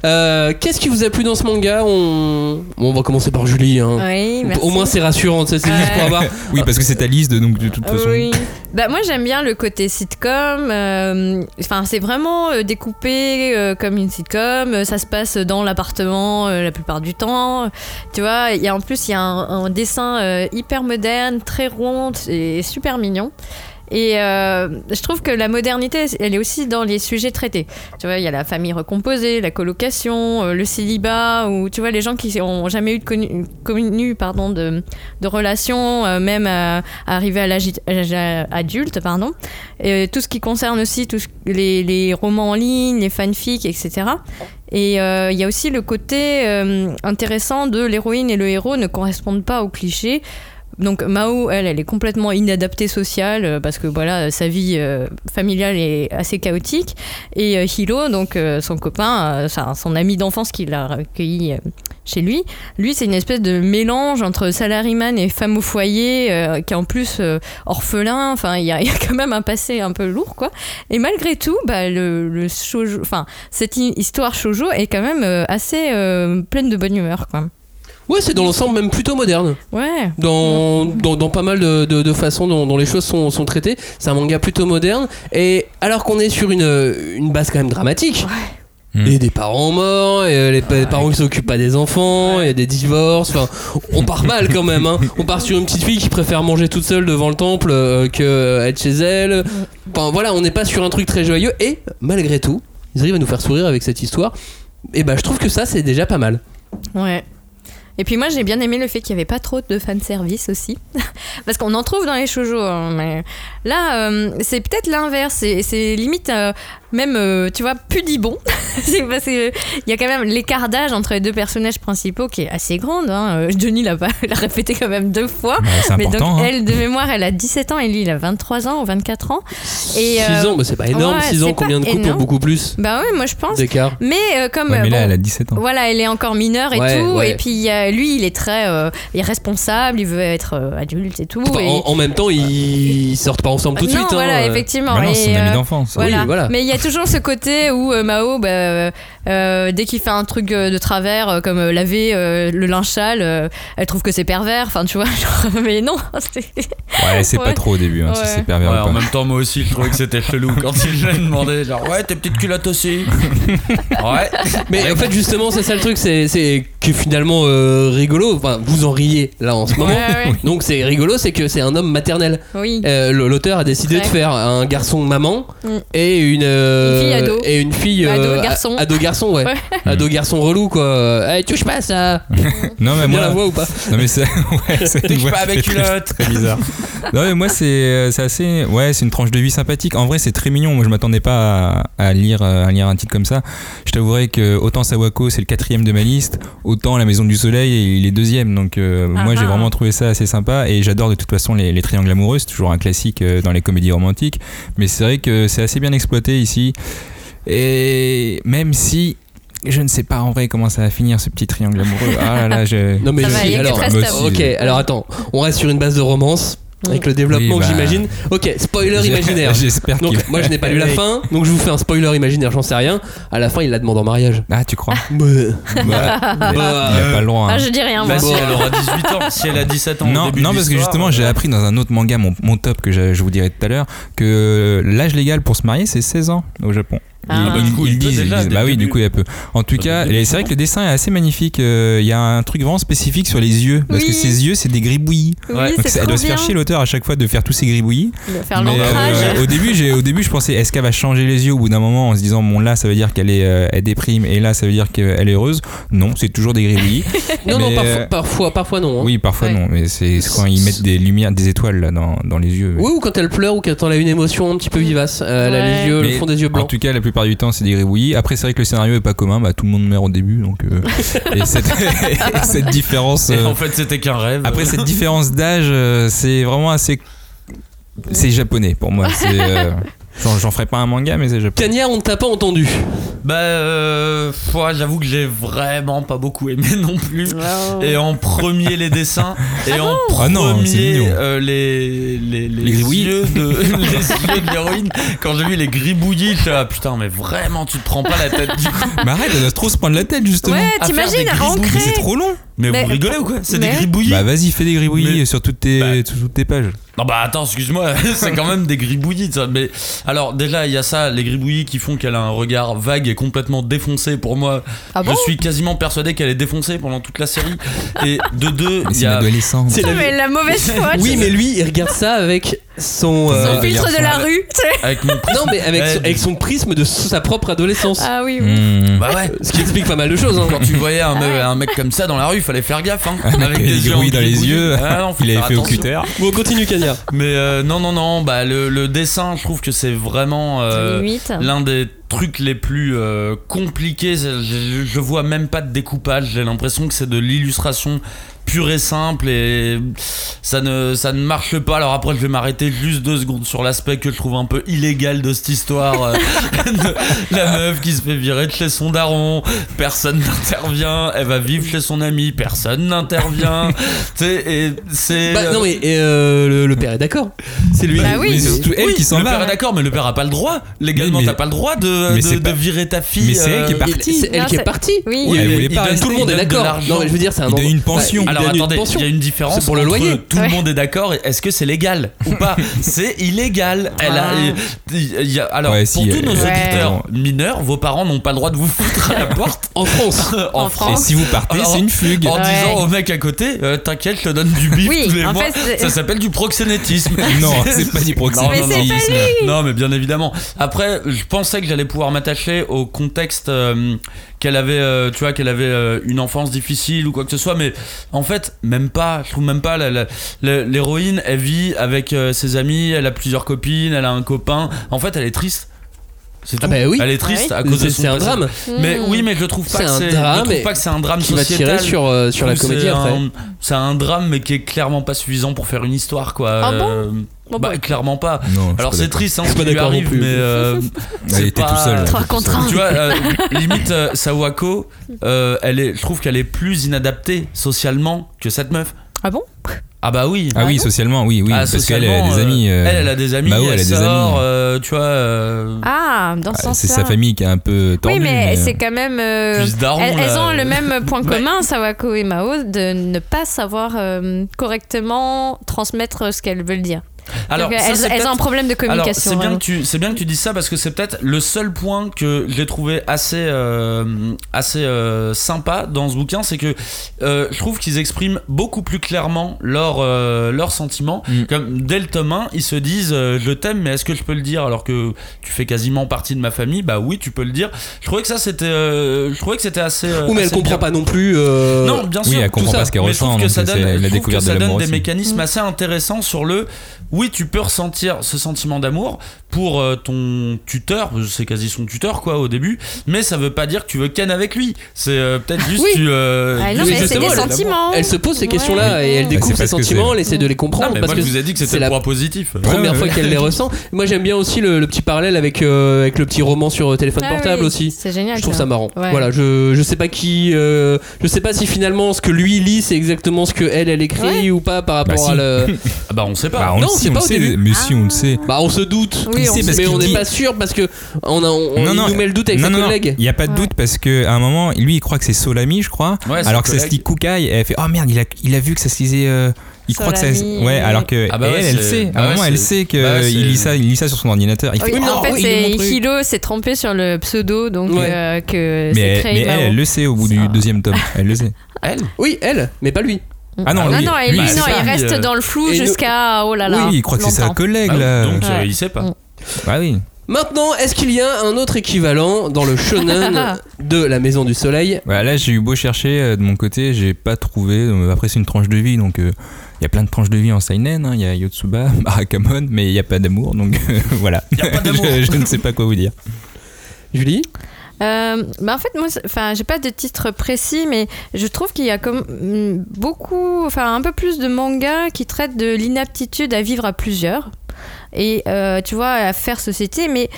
Euh, Qu'est-ce qui vous a plu dans ce manga? On... Bon, on va commencer par Julie. Hein. Oui, merci. Au moins, c'est rassurant. C'est juste pour avoir. Oui, parce que c'est ta liste, donc de toute façon. Oui. Bah, moi j'aime bien le côté sitcom. euh, Enfin, c'est vraiment euh, découpé euh, comme une sitcom. Ça se passe dans l'appartement la plupart du temps. Tu vois, a en plus il y a un, un dessin hyper moderne, très rond et super mignon. Et euh, je trouve que la modernité, elle est aussi dans les sujets traités. Tu vois, il y a la famille recomposée, la colocation, euh, le célibat, ou tu vois, les gens qui ont jamais eu de connu, pardon, de, de relation, euh, même à, à l'âge âge adulte, pardon. Et tout ce qui concerne aussi les, romans en ligne, les fanfics, etc. Et il y a aussi le côté intéressant de l'héroïne et le héros ne correspondent pas aux clichés. Donc Mao, elle, elle est complètement inadaptée sociale euh, parce que voilà, sa vie euh, familiale est assez chaotique. Et euh, Hiro, donc euh, son copain, son ami d'enfance qui l'a recueilli chez lui. Lui, c'est une espèce de mélange entre salaryman et femme au foyer, qui est en plus orphelin. Enfin, il y, a quand même un passé un peu lourd, quoi. Et malgré tout, bah, le, cette hi- histoire shoujo est quand même assez pleine de bonne humeur, quoi. Ouais, c'est dans l'ensemble même plutôt moderne. Ouais. Dans, dans, dans pas mal de, de, de façons dont, dont les choses sont, sont traitées. C'est un manga plutôt moderne. Et alors qu'on est sur une, une base quand même dramatique. Hmm. Et des parents morts, et euh, les, pa- les parents qui s'occupent pas des enfants, et des divorces. Enfin, on part mal quand même. Hein. On part sur une petite fille qui préfère manger toute seule devant le temple euh, que être chez elle. Enfin voilà, on n'est pas sur un truc très joyeux. Et malgré tout, ils arrivent à nous faire sourire avec cette histoire. Et bah, je trouve que ça, c'est déjà pas mal. Ouais. Et puis moi j'ai bien aimé le fait qu'il n'y avait pas trop de fanservice aussi. Parce qu'on en trouve dans les shoujo. hein, mais là, euh, c'est peut-être l'inverse. C'est, limite euh, même, euh, tu vois, pudibon. c'est parce qu'il y a quand même l'écart d'âge entre les deux personnages principaux qui est assez grande. Hein. Euh, Denis l'a, pas, l'a répété quand même deux fois. Bah, c'est mais donc hein. elle, de mémoire, elle a 17 ans et lui, il a 23 ans ou 24 ans. Et, 6 euh, ans, mais c'est pas énorme. ouais, 6 ans, c'est combien de couples ont beaucoup plus Bah ouais, moi je pense. d'écart Mais euh, comme... Ouais, mais là, bon, elle a 17 ans. voilà, elle est encore mineure et Ouais, tout. ouais. Et puis euh, lui, il est très euh, irresponsable, il veut être euh, adulte et tout. Enfin, et- en, en même temps, ils, ils sortent pas ensemble tout de suite. hein, voilà, effectivement. Bah non, c'est Et, son ami euh, d'enfance. Voilà. Oui, voilà. Mais il y a toujours ce côté où euh, Mao, bah, euh, euh, dès qu'il fait un truc de travers, euh, comme laver euh, le linge sale, euh, elle trouve que c'est pervers. Enfin, tu vois, genre, mais non. c'est- Ouais, c'est Ouais. pas trop au début, hein, si Ouais. c'est pervers Ouais, ou en même temps, moi aussi, je trouvais que c'était chelou quand il lui demandé genre, ouais, tes petites culottes aussi. ouais. Mais en fait, justement, c'est ça le truc, c'est que finalement euh, rigolo. Enfin, vous en riez là en ce moment. Ouais, ouais. Donc c'est rigolo, c'est que c'est un homme maternel. Oui. Euh, L'auteur a décidé de faire un garçon maman Mm. et une, euh, Une fille ado. et une fille Ado euh, garçon. ado garçon ouais, Ouais. ado garçon relou quoi. Eh, touche pas à ça. Non, mais Bien la moi. voix ou pas Non, mais c'est. Ouais, c'est une Touche pas à mes très, très- bizarre. Non, mais moi, c'est euh, c'est assez. Ouais, c'est une tranche de vie sympathique. En vrai, c'est très mignon. Moi, je m'attendais pas à, à lire, à lire un titre comme ça. Je t'avouerai que autant Sawako, c'est le quatrième de ma liste, autant La Maison du Soleil, il est deuxième. Donc, euh, moi, j'ai Ah. vraiment trouvé ça assez sympa. Et j'adore de toute façon les, les triangles amoureux. C'est toujours un classique dans les comédies romantiques. Mais c'est vrai que c'est assez bien exploité ici. Et même si. Je ne sais pas en vrai comment ça va finir ce petit triangle amoureux. Ah là là, je... Non mais je alors, ok, alors attends, on reste sur une base de romance avec le développement Oui, que bah. j'imagine. Ok, spoiler imaginaire. J'espère Donc moi je n'ai pas lu la fin, donc je vous fais un spoiler imaginaire, j'en sais rien. À la fin il la demande en mariage. Ah, tu crois Bah, Il bah, a pas le droit. hein. Ah, je dis rien, moi. Bah, si elle aura 18 ans, si elle a 17 ans. au Non, début non parce que justement, j'ai euh, appris dans un autre manga, mon, mon top que je vous dirai tout à l'heure, que l'âge légal pour se marier, c'est 16 ans au Japon. Ah. Ah bah, du coup, ils disent, ils bah oui, début. du coup, il y a peu. En tout cas, c'est vrai que le dessin est assez magnifique. euh, Il y a un truc vraiment spécifique sur les yeux, parce que ses yeux, c'est des gribouillis. Oui. Donc elle doit se faire chier l'auteur à chaque fois de faire tous ces gribouillis. de faire Mais, l'ancrage. euh, au début, j'ai, au début, je pensais, est-ce qu'elle va changer les yeux au bout d'un moment en se disant, bon là, ça veut dire qu'elle est, euh, elle déprime, et là, ça veut dire qu'elle est heureuse? Non, c'est toujours des gribouillis. non non parfois, euh, parfois parfois non. hein. Oui, parfois Ouais. non, mais c'est c'est quand ils mettent des lumières, des étoiles là, dans, dans les yeux. Oui ou quand elle pleure ou quand elle a une émotion un petit peu vivace. Elle a les yeux, le fond des yeux En blancs. tout cas, la plupart du temps, c'est des gribouillis. Après, c'est vrai que le scénario est pas commun. Bah, tout le monde meurt au début, donc euh, et cette, et cette différence. Et euh, en fait, c'était qu'un rêve. après cette différence d'âge, euh, c'est vraiment assez. C'est japonais pour moi. C'est. J'en j'en ferai pas un manga, mais c'est japonais. Cagnard, on ne t'a pas entendu. Bah, euh, ouais, j'avoue que j'ai vraiment pas beaucoup aimé non plus. Et en premier les dessins et en Ah non, c'est premier mignon. euh, les les, Les gribouillis. yeux de les yeux de l'héroïne. Quand j'ai vu les gribouillis, je suis là, putain mais vraiment tu te prends pas la tête du coup. Mais arrête, elle doit trop se prendre la tête justement. Ouais, t'imagines à. C'est trop long. Mais, Mais- vous rigolez ou quoi? C'est Mais- des gribouillis. Bah vas-y, fais des gribouillis Mais- sur toutes tes, Bah. sur toutes tes pages. Non bah attends, excuse-moi, c'est quand même des gribouillis. ça. Mais alors déjà il y a ça, les gribouillis qui font qu'elle a un regard vague et complètement défoncé. Pour moi, Ah je bon suis quasiment persuadé qu'elle est défoncée pendant toute la série. Et de deux, Mais il c'est y une a adolescente. C'est la Mais la mauvaise foi. Oui mais lui il regarde ça avec son. Son euh, filtre de la rue. tu sais. avec mon Non mais avec, Ouais, son, avec son prisme de sa propre adolescence. Ah oui, oui. Mmh. Bah ouais. Ce qui explique pas mal de choses. hein. Quand tu voyais un, me- un mec comme ça dans la rue, il fallait faire gaffe. Hein, avec des yeux gribouillis dans les yeux. Ah non, Il avait fait au cutter. Bon continue Mais euh, non, non, non, bah le, le dessin, je trouve que c'est vraiment euh, l'un des trucs les plus euh, compliqués. Je vois même pas de découpage, j'ai l'impression que c'est de l'illustration pur et simple et ça ne, ça ne marche pas. Alors après, je vais m'arrêter juste deux secondes sur l'aspect que je trouve un peu illégal de cette histoire. euh, de la meuf qui se fait virer de chez son daron, personne n'intervient, elle va vivre chez son ami, personne n'intervient. tu sais, et c'est. Bah, non mais et, euh, le, le père est d'accord. C'est lui. Bah oui. Mais c'est elle Oui, qui s'en le va. père est d'accord, mais le père a pas le droit. Légalement, Oui, t'as pas le droit de, de, c'est de pas- virer ta fille. Mais c'est elle qui est euh, partie. Il- C'est elle Non, qui est partie. Oui. Oui, elle voulait pas. Tout le monde est d'accord. l'argent. Non mais je veux dire c'est un Il donne endroit- une pension. Alors attendez, il y a une différence C'est pour le entre loyer. tout Ouais. le monde est d'accord est-ce que c'est légal ou pas C'est illégal. Elle a, il- il y a- alors Ouais, pour si, tous euh, nos Ouais. auditeurs mineurs, vos parents n'ont pas le droit de vous foutre à la porte En France. en En France. Et France. si vous partez, c'est une fugue. En Ouais. disant au mec à côté, euh, t'inquiète, je te donne du bif Oui, tous les mois. fait, ça s'appelle du proxénétisme. Non, c'est pas du Non, non, proxénétisme. non. Non, mais bien évidemment. Après, je pensais que j'allais pouvoir m'attacher au contexte euh, qu'elle avait, euh, tu vois, qu'elle avait euh, une enfance difficile ou quoi que ce soit, mais en fait, même pas. Je trouve même pas. L'héroïne, elle vit avec euh, ses amis, elle a plusieurs copines, elle a un copain. En fait, elle est triste. C'est tout. Ah bah oui. Elle est triste Ah à cause de son c'est un drame Mais oui, mais je trouve pas C'est que un c'est. Je drame pas que c'est un drame qui va tirer sur euh, sur la comédie c'est après. un- C'est un drame, mais qui est clairement pas suffisant pour faire une histoire, quoi. Ah bon Euh, bah, bah. clairement pas. Non, Alors pas c'est d'accord. triste, hein, ce pas qui lui arrive, plus. mais euh, il était pas- tout seul. Un. tu vois, euh, limite euh, Sawako, euh, elle est, je trouve qu'elle est plus inadaptée socialement que cette meuf. Ah bon? Ah bah oui. Ah oui, socialement, oui, oui. Ah, parce qu'elle elle a des amis. euh, euh, elle, elle a des amis. bah ouais, elle, elle a des sort, amis. euh, tu vois. euh, Ah, dans ce ah, sens-là. C'est sa famille qui est un peu tordue. Oui, mais, euh, c'est quand même. euh, Plus daron, elles, elles ont le même point commun, Sawako et Mao, de ne pas savoir euh, correctement transmettre ce qu'elles veulent dire. Alors, Donc, ça, elles, ont un problème de communication. c'est bien, que tu, bien que tu dises ça parce que c'est peut-être le seul point que j'ai trouvé assez, euh, assez euh, sympa dans ce bouquin, c'est que euh, je trouve qu'ils expriment beaucoup plus clairement leurs euh, leurs sentiments. Mm. Comme dès le tome 1, ils se disent euh, je t'aime, mais est-ce que je peux le dire alors que tu fais quasiment partie de ma famille? Bah oui, tu peux le dire. Je trouvais que ça c'était, euh, je trouvais que c'était assez. euh, Ou mais elle assez comprend bien. pas non plus. euh, Non, bien sûr. Oui, elle tout comprend ça. pas ce qu'elle Mais je trouve ressent, que donc ça donne- la je trouve que de ça donne des aussi. mécanismes assez intéressants sur le. Oui, tu peux ressentir ce sentiment d'amour pour euh, ton tuteur, c'est quasi son tuteur quoi au début, mais ça veut pas dire que tu veux ken avec lui. C'est euh, peut-être juste Oui. tu. euh, Ah, non, juste mais c'est des elle- sentiments. Elle se pose ces Ouais. questions-là et elle découvre ses sentiments, elle essaie de les Non, comprendre mais parce moi que je vous ai dit que c'était la point positif. première Ouais, fois qu'elle les ressent. Moi j'aime bien aussi le, le petit parallèle avec, euh, avec le petit roman sur téléphone Ah portable oui, aussi. C'est génial. Je trouve ça marrant. Ouais. Voilà, je, je sais pas qui, euh, je sais pas si finalement ce que lui lit c'est exactement ce que elle elle écrit Ouais. ou pas par rapport Bah, si. à le. Ah bah on sait pas. Bah, on Non, le sait, on pas le au sait, début. mais si, on le sait. Bah on se doute. Oui, Il on sait sait. parce mais on n'est dit- pas sûr parce que on, a, on, Non, non, nous met le doute avec non, sa non, non, collègue. il n'y a pas de doute parce que à un moment, lui, il croit que c'est Solami, je crois. Ouais, alors que ça se Kukai. Et elle fait Oh merde, il a, il a vu que ça se lisait. euh, il croit que ça. Ouais, oui. alors que. Ah bah ouais, elle, elle sait. bah À un ouais, moment, elle sait qu'il bah ouais, lit, ça, il lit ça sur son ordinateur. Il Oui, fait en Oh, fait, il est c'est. Hilo s'est trompé sur le pseudo, donc Ouais. euh, que Mais, c'est elle, mais elle, elle le sait au bout du deuxième tome. Elle le sait. Elle? Oui, elle, mais pas lui. Ah non, non, lui, non, lui, lui, non, il reste dans le flou jusqu'à oh là là. Oui, il croit que c'est sa collègue Ah oui, là. donc euh, Ouais. il sait pas. Mm. Bah oui. Maintenant, est-ce qu'il y a un autre équivalent dans le shonen de la Maison du Soleil? Bah, là, j'ai eu beau chercher euh, de mon côté, j'ai pas trouvé. Euh, Après, c'est une tranche de vie, donc euh, il y a plein de tranches de vie en seinen. hein. Il y a Yotsuba, Barakamon, mais il n'y a pas d'amour, donc euh, voilà. Y a pas d'amour. je, je ne sais pas quoi vous dire. Julie? Euh, bah en fait, moi, enfin, j'ai pas de titre précis, mais je trouve qu'il y a comme mm, beaucoup, enfin, un peu plus de mangas qui traitent de l'inaptitude à vivre à plusieurs et euh, tu vois, à faire société, mais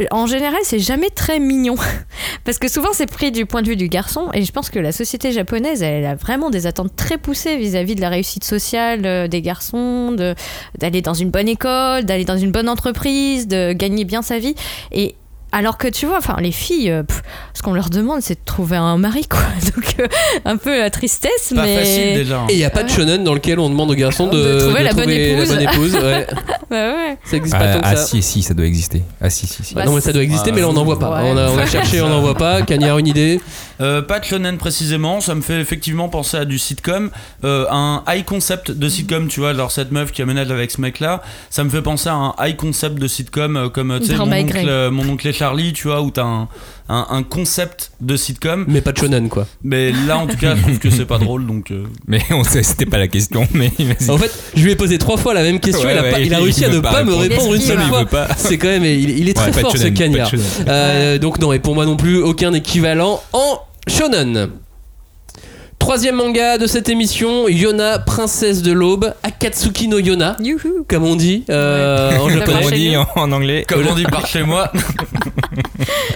euh, en général, c'est jamais très mignon. Parce que souvent c'est pris du point de vue du garçon et je pense que la société japonaise, elle a vraiment des attentes très poussées vis-à-vis de la réussite sociale des garçons, d'aller dans une bonne école, d'aller dans une bonne entreprise, de gagner bien sa vie et alors que tu vois, enfin les filles, euh, pff, ce qu'on leur demande, c'est de trouver un mari, quoi. Donc euh, un peu la tristesse, Pas mais facile déjà. Et il n'y a pas de shonen dans lequel on demande aux garçons de, De trouver la bonne épouse. épouse, ouais. Bah ouais. Ça existe Ah, pas tant que ah, ça. si, si, ça doit exister. Ah si, si, si. Bah, non mais ça doit exister mais là on n'en voit pas. Ouais. On, a, on a cherché, on n'en voit pas. Cagnard une idée Euh, pas de shonen précisément, ça me fait effectivement penser à du sitcom, euh, un high concept de sitcom, tu vois, genre cette meuf qui aménage avec ce mec là, ça me fait penser à un high concept de sitcom euh, comme euh, tu sais Dans mon, oncle, euh, mon oncle et Charlie, tu vois, où t'as un, un, un concept de sitcom, mais pas de shonen quoi. mais là en tout cas je trouve que c'est pas drôle donc. euh, Mais on sait, c'était pas la question. Mais vas-y. En fait, je lui ai posé trois fois la même question. Ouais, il, a ouais, pas- il a il réussi à ne pas pas me répondre. une seule fois. C'est quand même, il, il est très Ouais, fort ce shonen, cagnard. Euh, donc non, et pour moi non plus, aucun équivalent en shonen. troisième manga de cette émission, Yona, princesse de l'aube, Akatsuki no Yona, Youhou. comme on dit euh, en Comme on dit en, en anglais. Comme on dit par chez moi.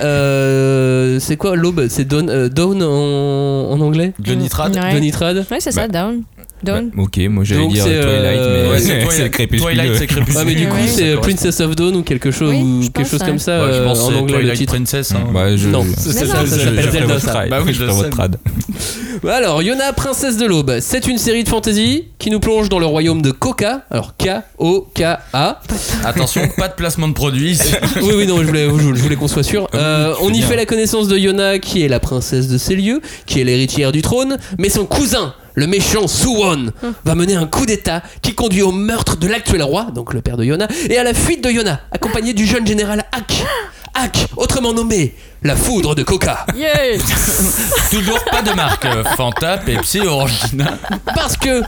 Euh, c'est quoi l'aube? C'est Dawn, euh, Dawn en, en anglais? Johnny Trad. Ouais. C'est ça, Down. Bah, ok, moi j'allais dire c'est, Twilight, euh, mais Ouais, c'est Twilight. le crépuscule. Twilight, c'est crépuscule. Ouais, mais du coup, Ouais. c'est Princess of Dawn ou quelque chose, Oui, ou je quelque chose comme ça Ouais, je euh, pense que en c'est anglais le Twilight titre. Princess. hein. Bah, je, Non, ça, s'appelle Zelda, ça. Bah oui, Je votre trad. Alors, Yona, princesse de l'aube, c'est une série de fantasy qui nous plonge dans le royaume de Koka. Alors, K-O-K-A. Attention, pas de placement de produit. ici. Oui, oui, non, je voulais, je voulais qu'on soit sûr. Ah Euh, on y fait la connaissance de Yona, qui est la princesse de ces lieux, qui est l'héritière du trône, mais son cousin, le méchant Suwon, va mener un coup d'état qui conduit au meurtre de l'actuel roi, donc le père de Yona, et à la fuite de Yona, accompagné du jeune général Ak. Ak, autrement nommé la foudre de Koka. Yeah Toujours pas de marque. euh, Fanta, Pepsi, Orangina. Parce que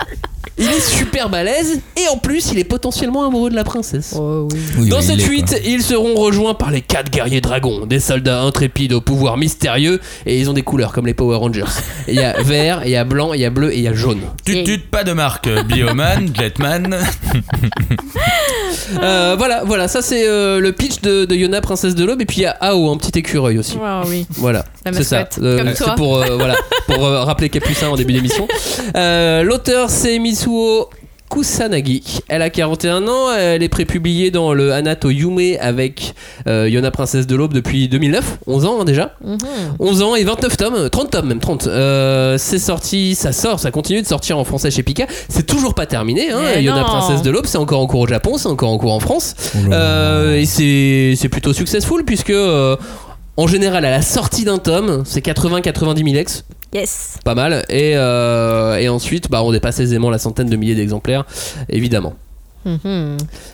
il est super balèze et en plus il est potentiellement amoureux de la princesse. Oh oui. Oui, Dans il cette est, fuite, quoi. ils seront rejoints par les quatre guerriers dragons, des soldats intrépides au pouvoir mystérieux et ils ont des couleurs comme les Power Rangers. Il y a vert, il y a blanc, il y a bleu et il y a jaune. Tut tut, pas de marque. euh, Bioman, Jetman. Euh, voilà, voilà, ça c'est euh, le pitch de, de Yona, princesse de l'aube et puis il y a Ao, un petit écureuil aussi. Oh, oui. Voilà, c'est ça. toi. c'est pour euh, voilà, pour euh, rappeler Capucin en début d'émission. Euh, L'auteur c'est Mitsuo Kusanagi. Elle a 41 ans, elle est prépubliée dans le Hanato Yume avec euh, Yona Princesse de l'Aube depuis 2009, 11 ans hein, déjà. Mhm. 11 ans et 29 tomes, 30 tomes même, 30. Euh, c'est sorti, ça sort, ça continue de sortir en français chez Pika. C'est toujours pas terminé, hein. Mais Yona non. Princesse de l'Aube, c'est encore en cours au Japon, c'est encore en cours en France. Oh. Euh, et c'est c'est plutôt successful puisque euh, en général à la sortie d'un tome c'est 80-90 000 ex. Yes. pas mal. Et, euh, et ensuite bah, on dépasse aisément la centaine de milliers d'exemplaires évidemment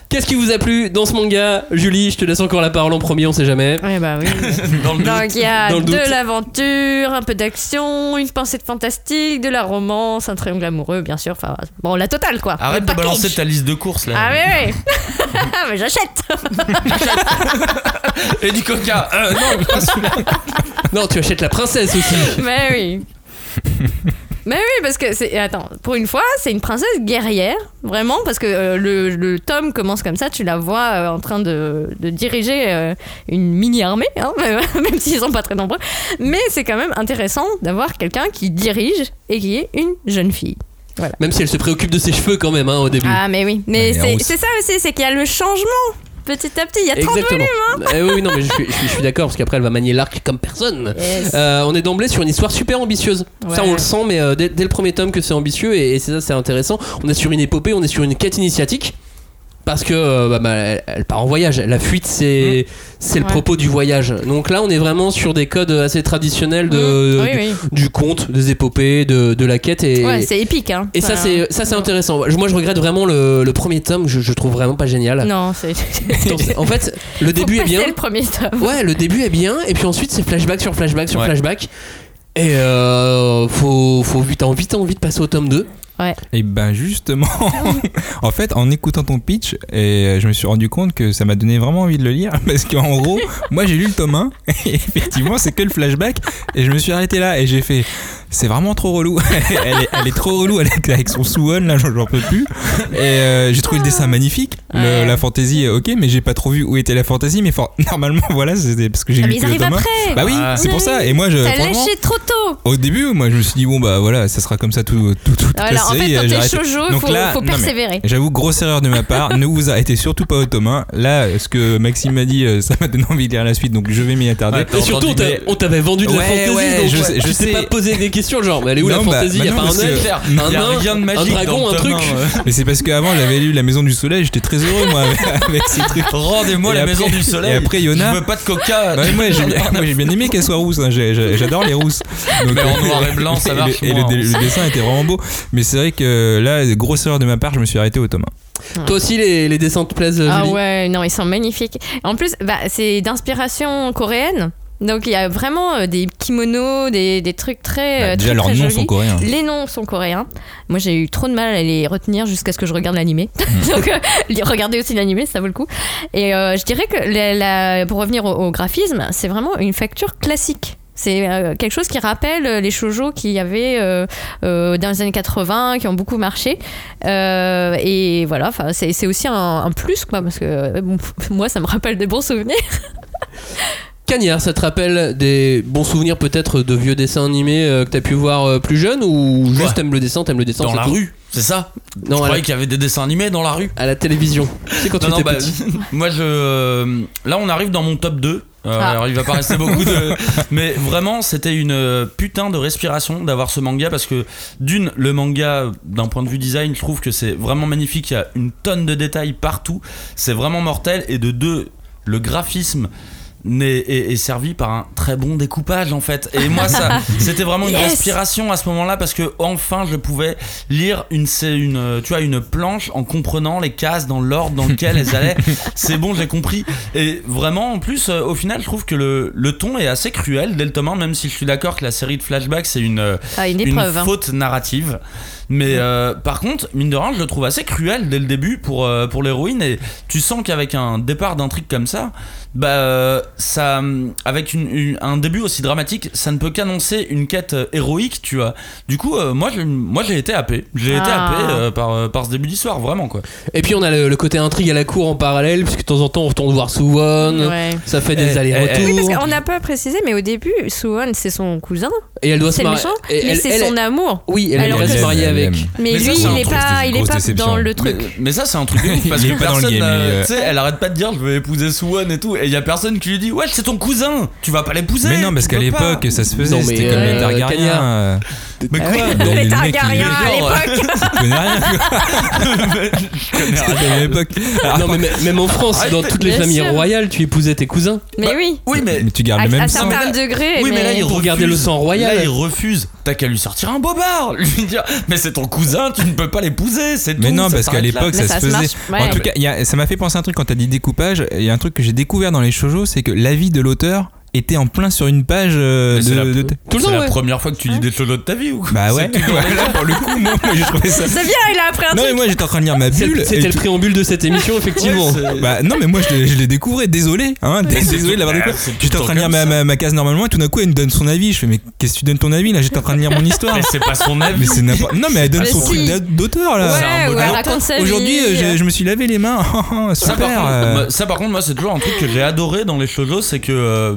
Qu'est-ce qui vous a plu dans ce manga Julie? Je te laisse encore la parole en premier on sait jamais Ouais, bah oui. Dans le Donc doute. il y a de l'aventure, un peu d'action, une pincée de fantastique, de la romance, un triangle amoureux, bien sûr. Enfin, bon, la totale quoi. Arrête de balancer ta liste de courses là. Ah oui, oui. mais j'achète. Et du coca. Euh, non, pas celui-là. non tu achètes la princesse aussi mais oui. Mais oui, parce que c'est. Attends, pour une fois, c'est une princesse guerrière, vraiment, parce que euh, le, le tome commence comme ça, tu la vois euh, en train de, de diriger euh, une mini-armée, hein, même s'ils sont pas très nombreux. Mais c'est quand même intéressant d'avoir quelqu'un qui dirige et qui est une jeune fille. même si elle se préoccupe de ses cheveux quand même hein, au début Ah, mais oui. Mais c'est ça aussi, c'est qu'il y a le changement petit à petit. Il y a 30 Exactement. volumes. Eh oui, oui, non, mais je suis, je suis- je suis d'accord parce qu'après elle va manier l'arc comme personne. Yes. Euh, on est d'emblée sur une histoire super ambitieuse. Ça, on le sent, mais euh, dès, dès le premier tome que c'est ambitieux et, et c'est ça, c'est intéressant. On est sur une épopée, on est sur une quête initiatique. Parce que euh, bah, bah, elle, elle part en voyage. La fuite, c'est c'est le Ouais. propos du voyage. Donc là, on est vraiment sur des codes assez traditionnels de, Mmh. Oui, du, oui. du conte, des épopées, de, de la quête. Et, Ouais, c'est épique. Hein. et ça, Enfin, c'est ça, c'est intéressant. Moi, je regrette vraiment le, le premier tome. Je, je trouve vraiment pas génial. Non, c'est. En fait, le Faut début est bien. le premier tome. Ouais, le début est bien, et puis ensuite c'est flashback sur flashback sur Ouais. flashback. Et euh, faut, faut vite, envie, vite envie de passer au tome 2. Et ben justement, en fait, en écoutant ton pitch, et je me suis rendu compte que ça m'a donné vraiment envie de le lire parce qu'en gros, moi j'ai lu le tome 1 et effectivement c'est que le flashback et je me suis arrêté là et j'ai fait c'est vraiment trop relou. elle, est, elle est trop relou avec, avec son Suwon là, j'en peux plus. Et euh, j'ai trouvé le dessin magnifique, le- Ouais. la fantaisie, ok, mais j'ai pas trop vu où était la fantaisie, mais for- normalement voilà, c'était parce que j'ai Ah, lu mais ils que le arrivent tome 1. après. Bah oui, Ah. c'est pour ça. Et moi je T'as lâché trop tôt. au début, moi je me suis dit bon bah voilà, ça sera comme ça tout, tout, toute la Voilà, en série. fait, quand t'es shoujo, Donc faut, là, faut persévérer. J'avoue, grosse erreur de ma part. ne vous arrêtez surtout pas au tome 1. Là, ce que Maxime m'a dit, euh, ça m'a donné envie de lire la suite, donc je vais m'y attarder. Et surtout, on t'avait vendu de la fantaisie, ouais, donc je sais- t'es je sais. pas posé des questions genre, mais elle est où la bah, fantaisie bah Y a pas un elfe, Il un nain, un dragon, un truc. ouais. Mais c'est parce qu'avant, j'avais lu La Maison du Soleil, j'étais très heureux, moi, avec, ces trucs. Rendez-moi la maison du soleil. et après, Yona- Je veux pas de coca. Ouais, moi, j'ai bien, aimé qu'elle soit rousse. hein. J'adore les rousses. En noir et blanc, ça marche Et, le, moins, le hein. dessin était vraiment beau. Mais c'est vrai que là, grosse erreur de ma part, je me suis arrêté au tome 1. Toi aussi, les, les dessins te plaisent, Ah Julie ouais, non, ils sont magnifiques. En plus, bah, c'est d'inspiration coréenne. Donc il y a vraiment euh, des kimonos, des, des trucs très. Bah, euh, déjà, très, leurs très noms jolis. sont coréens. Les noms sont coréens. Moi, j'ai eu trop de mal à les retenir jusqu'à ce que je regarde l'animé. Donc, euh, regardez aussi l'animé, ça vaut le coup. Et euh, je dirais que la- la- pour revenir au, au graphisme, c'est vraiment une facture classique. C'est euh, quelque chose qui rappelle euh, les shoujo qu'il y avait euh, euh, dans les années 80, qui ont beaucoup marché. Euh, et voilà, enfin, c'est c'est aussi un, un plus, quoi, parce que bon, moi, ça me rappelle des bons souvenirs. Cagnard, ça te rappelle des bons souvenirs peut-être de vieux dessins animés euh, que t'as pu voir euh, plus jeune ou juste t'aimes le dessin, t'aimes le dessin Dans c'est la tout rue, c'est ça? Non, Je croyais la, qu'il y avait des dessins animés dans la rue. à la télévision. C'est quand tu Non, non, étais bah, petit. moi je. là, on arrive dans mon top 2. Euh, Ah. Alors, il va pas rester beaucoup de. Mais vraiment, c'était une euh, putain de respiration d'avoir ce manga parce que, d'une, le manga, d'un point de vue design, je trouve que c'est vraiment magnifique. Il y a une tonne de détails partout. C'est vraiment mortel. Et de deux, le graphisme. Est, est servi par un très bon découpage en fait et moi ça c'était vraiment une Yes. respiration à ce moment-là parce que enfin je pouvais lire une, tu vois une planche en comprenant les cases dans l'ordre dans lequel elles allaient c'est bon j'ai compris et vraiment en plus euh, au final je trouve que le, le ton est assez cruel dès le tome 1 même si je suis d'accord que la série de flashbacks c'est une Ah, une hein. faute narrative mais euh, par contre mine de rien je le trouve assez cruel dès le début pour, euh, pour l'héroïne et tu sens qu'avec un départ d'intrigue comme ça bah euh, ça avec une, une- un début aussi dramatique ça ne peut qu'annoncer une quête euh, héroïque tu vois du coup euh, moi je- moi j'ai été happé j'ai été Ah. happé euh, par, euh, par ce début d'histoire vraiment quoi Et puis on a le, le côté intrigue à la cour en parallèle, puisque de temps en temps on retourne voir Suwon, Ouais. ça fait Eh, des eh, allers-retours. Oui, parce qu'on n'a pas précisé, mais au début, Suwon, c'est son cousin, et elle doit se c'est marier. méchant, et mais elle- c'est elle- son amour. Oui, elle aimerait que se c'est- marier elle Mais, lui, il n'est pas, il est pas dans le truc. mais ça c'est un truc de ouf parce que personne game, euh, euh. tu sais elle arrête pas de dire je veux épouser Swan et tout et il y a personne qui lui dit ouais c'est ton cousin tu vas pas l'épouser Mais non, parce qu'à l'époque, ça se faisait. C'était comme euh, les Targaryens. Cagnard. euh, mais quoi le Les Targaryens à l'époque. Tu connais rien, quoi. à l'époque. Alors, Non, mais même en France, dans toutes les familles royales, tu épousais tes cousins Mais Bah, oui, oui mais mais tu gardes le même sang. certains degrés. Oui, mais là, il Pour garder le sang royal. Là, il refuse. T'as qu'à lui sortir un bobard. Lui dire, mais c'est ton cousin, tu ne peux pas l'épouser. C'est Mais tout, non, ça parce qu'à l'époque, Mais ça, ça se faisait. ouais. En tout cas, il y a- ça m'a fait penser à un truc quand t'as dit découpage. Il y a un truc que j'ai découvert dans les shoujo, c'est que l'avis de l'auteur était en plein sur une page euh, de, la- de- Tout le C'est temps, la ouais. première fois que tu dis des choses de ta vie ou quoi Bah ouais, voilà, pour le coup, moi, moi j'ai trouvé ça. C'est bien, il a appris un Non, mais truc. moi j'étais en train de lire ma bulle. C'était le préambule de cette émission, effectivement. Ouais, Bah non mais moi je l'ai- je l'ai découvert, désolé, hein, désolé de l'avoir Ah, découvert. J'étais en train de lire ma, ma, ma case normalement et tout d'un coup elle me donne son avis. Je fais mais qu'est-ce que tu donnes ton avis là? J'étais en train de lire mon histoire. Mais c'est pas son avis. Mais c'est n'importe. Non mais elle donne Mais son si. truc d'a- d'auteur là. Ouais, raconte sa. Aujourd'hui euh, j'ai- je me suis lavé les mains. Ça par, Super. contre, euh. moi- ça par contre, moi c'est toujours un truc que j'ai adoré dans les shoujo, c'est que euh,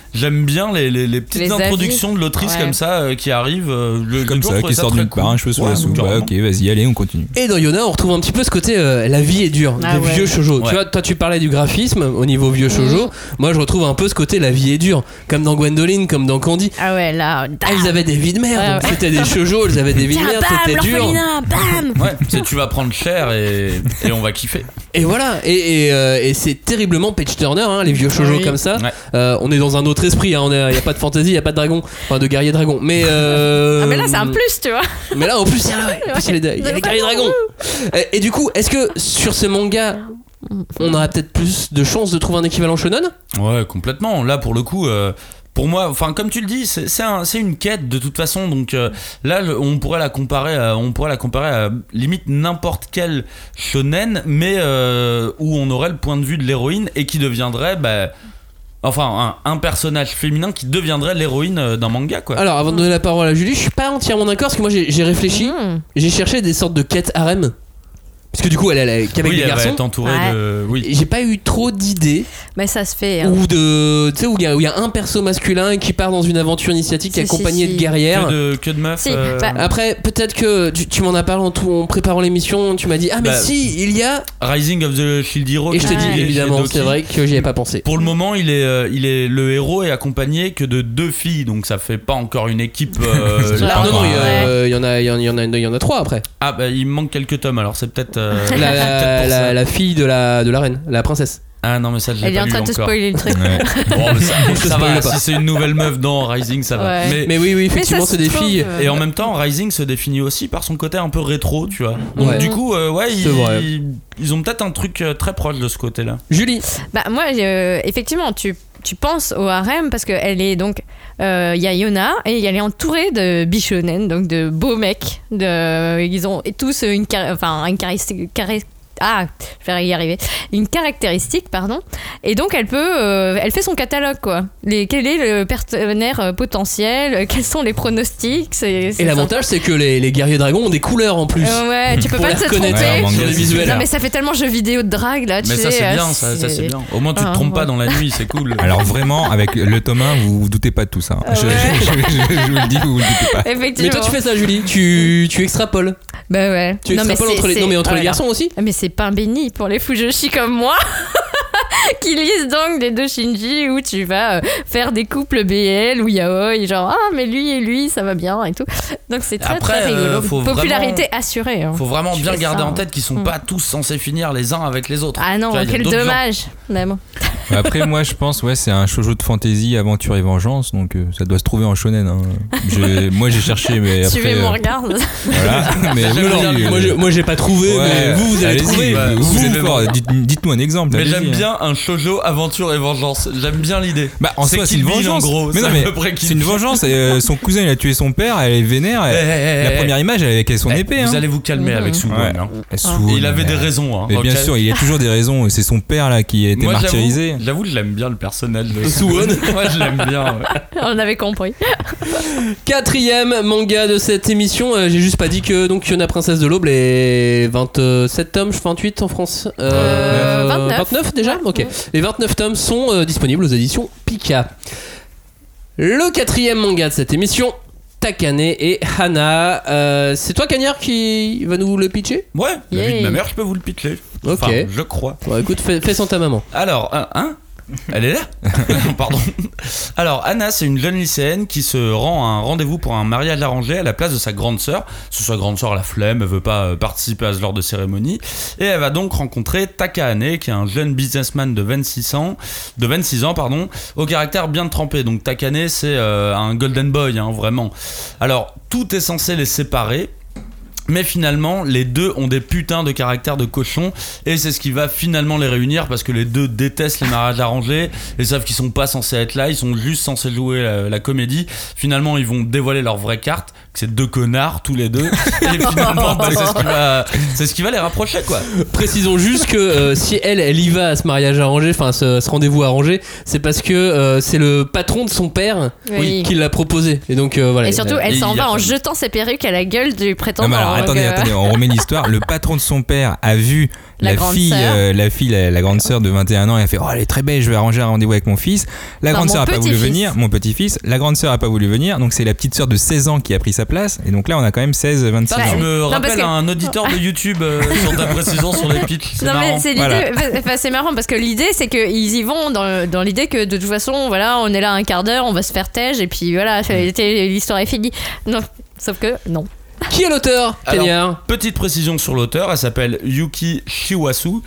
j'aime bien les, les, les petites Les avis. introductions de l'autrice Ouais. comme ça euh, qui arrivent. euh, j'ai Comme ça, qui sort d'une cool. part, un cheveu sur Ouais, la soupe. ok, vas-y, allez, on continue. Et dans Yona, on retrouve un petit peu ce côté euh, la vie est dure, Ah des ouais. vieux shoujo. Ouais. Tu vois, toi tu parlais du graphisme au niveau vieux shoujo. Moi je retrouve un peu ce côté la vie est dure, comme dans Gwendoline, comme dans Candy. Ah ouais, là. Elles avaient des vies de merde. Ouais, donc ouais. C'était des shoujo, elles avaient des vies de merde, bam, c'était dur. bam Ouais, tu vas prendre cher et, et on va kiffer. Et voilà, et, et, euh, et c'est terriblement Page Turner, hein, les vieux shoujo comme ça. On est dans un autre esprit, il n'y a pas de fantasy, il n'y a pas de dragon, enfin de guerrier dragon. Mais, euh, Ah, mais là, c'est un plus, tu vois. Mais là, en plus, il y a, ouais, en plus, il y a les, guerriers dragons. Et, et du coup, est-ce que sur ce manga, on aurait peut-être plus de chances de trouver un équivalent shonen? Ouais, complètement. Là, pour le coup, euh, pour moi, enfin, comme tu le dis, c'est c'est un- c'est une quête de toute façon. Donc euh, là, on pourrait la comparer, à, on pourrait la comparer à limite n'importe quel shonen, mais euh, où on aurait le point de vue de l'héroïne et qui deviendrait, bah, enfin, un, un personnage féminin qui deviendrait l'héroïne euh, d'un manga, quoi. Alors, avant de donner la parole à Julie, je suis pas entièrement d'accord parce que moi j'ai j'ai réfléchi, Mmh. j'ai cherché des sortes de quêtes harem. Parce que du coup, elle est qu'avec oui, des elle va garçons. être entourée Ouais. de. Oui. J'ai pas eu trop d'idées Mais ça se fait. hein. ou de tu sais où il y, a- y un perso masculin qui part dans une aventure initiatique Si, accompagné si, si. de guerrières. Que de, que de meufs. Si, euh, bah, Après, peut-être que tu, tu m'en as parlé en, tout, en préparant l'émission, tu m'as dit Ah, mais Bah, si, il y a. Rising of the Shield Hero. Et je te dis évidemment, c'est vrai que j'y ai pas pensé. Pour le moment, il est, euh, il est le héros est accompagné que de deux filles, donc ça fait pas encore une équipe. euh, Ah, là. Non, non, il y, euh, il y en a, trois après. Ah bah il me manque quelques tomes, alors c'est peut-être. Euh, La, la, pour la- ça. la fille de la, de la reine, la princesse. Ah non mais ça je l'ai Elle est pas en lu train de te encore. spoiler le truc. Ouais. Bon, mais ça, ça va. pas. Si c'est une nouvelle meuf dans Rising, ça va. Ouais. Mais, Mais oui, oui, effectivement, ça c'est des filles. euh, et en même temps, Rising se définit aussi par son côté un peu rétro, tu vois. Donc Ouais. du coup, euh, ouais, ils, ils ont peut-être un truc très proche de ce côté-là. Julie, Bah moi, euh, effectivement, tu, tu penses au harem parce qu'elle est donc... euh, Il y a Yona et elle est entourée de bichonen, donc de beaux mecs. De, ils ont tous une, enfin, une chari- ah, je vais y arriver, une caractéristique, pardon. Et donc elle peut, euh, elle fait son catalogue quoi. Les, quel est le partenaire euh, potentiel? Euh, Quels sont les pronostics? C'est- c'est Et l'avantage, c'est que les, les guerriers dragons ont des couleurs en plus. Euh, ouais, tu peux pas te tromper. Ouais, sur les visuels. Non mais ça fait tellement jeu vidéo de drague là, tu Mais sais. ça c'est bien, ça, ça, c'est bien. Au moins tu te Ah, trompes pas ouais. dans la nuit, c'est cool. Alors vraiment, avec le tome 1, vous vous doutez pas de tout ça. hein. Je, Ouais. je- je- je vous le dis, vous vous le doutez pas. Effectivement. Mais toi, tu fais ça, Julie. Tu, tu extrapoles. Bah ouais. Tu Non, mais entre les, non, mais entre les garçons aussi. Mais c'est pain béni pour les fujoshi comme moi. qui lisent donc des doshinji où tu vas euh, faire des couples BL ou yaoi genre ah mais lui et lui ça va bien et tout donc c'est très Après, très euh, rigolo faut popularité assurée hein. Faut vraiment Tu bien garder ça, en hein. tête qu'ils sont Mm. pas tous censés finir les uns avec les autres. ah non quel dommage Mais bon. Après, moi, je pense, ouais, c'est un shoujo de fantasy, aventure et vengeance, donc euh, ça doit se trouver en shonen. hein. Je- moi, j'ai cherché, mais après. suivez mon euh, regard voilà. Mais moi, euh, je- moi, j'ai pas trouvé, ouais, mais vous, vous allez allez-y, trouver. Vous, vous, Vous, êtes vous- fort. Dites- Dites-nous un exemple. Mais allez-y, j'aime hein. bien un shoujo aventure et vengeance. J'aime bien l'idée. Bah, en C'est soi, c'est Kill une Bill, en vengeance. gros. Mais C'est non, à mais peu près Kill c'est une Bill. vengeance. et, euh, son cousin, il a tué son père, elle est vénère. elle- Eh, eh, la eh, première image, elle est avec son eh, épée. Vous hein. allez vous calmer Mhm. avec Suwon. Ouais. hein. Elle s'ouvre, Et il avait des raisons. Hein, Mais bien ok sûr, il y a toujours des raisons. C'est son père là qui a été Moi, j'avoue- martyrisé. J'avoue, je l'aime bien le personnage de Suwon. Moi, je l'aime bien. ouais. on avait compris Quatrième manga de cette émission. euh, J'ai juste pas dit que donc Fiona Princesse de l'Aube, les 27 tomes, 28 en France. Euh, 29. déjà Ouais. Ok. Les 29 tomes sont euh, disponibles aux éditions Pika. Le quatrième manga de cette émission. Takane et Hana. Euh, c'est toi, Cagnard, qui va nous le pitcher? Ouais, la vie de ma mère, je peux vous le pitcher. Ok. Enfin, je crois. Bon, écoute, fais, fais sans ta maman. Alors, hein, hein Elle est là Pardon. Alors, Anna, c'est une jeune lycéenne qui se rend à un rendez-vous pour un mariage arrangé à la place de sa grande sœur. Que sa grande sœur la flemme, elle veut pas euh, participer à ce genre de cérémonie. Et elle va donc rencontrer Takahane, qui est un jeune businessman de 26 ans, de 26 ans pardon, au caractère bien trempé. Donc Takane, c'est euh, un golden boy, hein, vraiment. Alors, tout est censé les séparer. Mais finalement, les deux ont des putains de caractères de cochons et c'est ce qui va finalement les réunir parce que les deux détestent les mariages arrangés et savent qu'ils sont pas censés être là, ils sont juste censés jouer la, la comédie. Finalement, ils vont dévoiler leur vraie carte, que c'est deux connards tous les deux et finalement, bah, c'est ce qui va, c'est ce qui va les rapprocher quoi. Précisons juste que euh, si elle, elle y va à ce mariage arrangé, enfin à ce, ce rendez-vous arrangé, c'est parce que euh, c'est le patron de son père Oui. qui l'a proposé. Et donc euh, voilà. et surtout elle s'en va en jetant ses perruques à la gueule du Non, prétendant mais alors, donc, attendez, attendez, on remet l'histoire. Le patron de son père a vu La la, grande fille, euh, la fille, la, la grande sœur de 21 ans, et a fait Oh, elle est très belle, je vais arranger un rendez-vous avec mon fils. La Non, grande sœur a pas voulu venir, mon petit-fils. La grande sœur a pas voulu venir, donc c'est la petite sœur de 16 ans qui a pris sa place. Et donc là, on a quand même 16, 26 Ça, ans. tu me rappelles que- un auditeur de YouTube euh, sur ta précision sur les pitchs. C'est Non mais marrant. c'est Voilà. enfin, marrant parce que l'idée c'est qu'ils y vont dans, dans l'idée que de toute façon voilà on est là un quart d'heure on va se faire tège et puis voilà l'histoire est finie. Non, sauf que non. Qui est l'auteur, Alors, Petite précision sur l'auteur, elle s'appelle Yuki Shiwasu.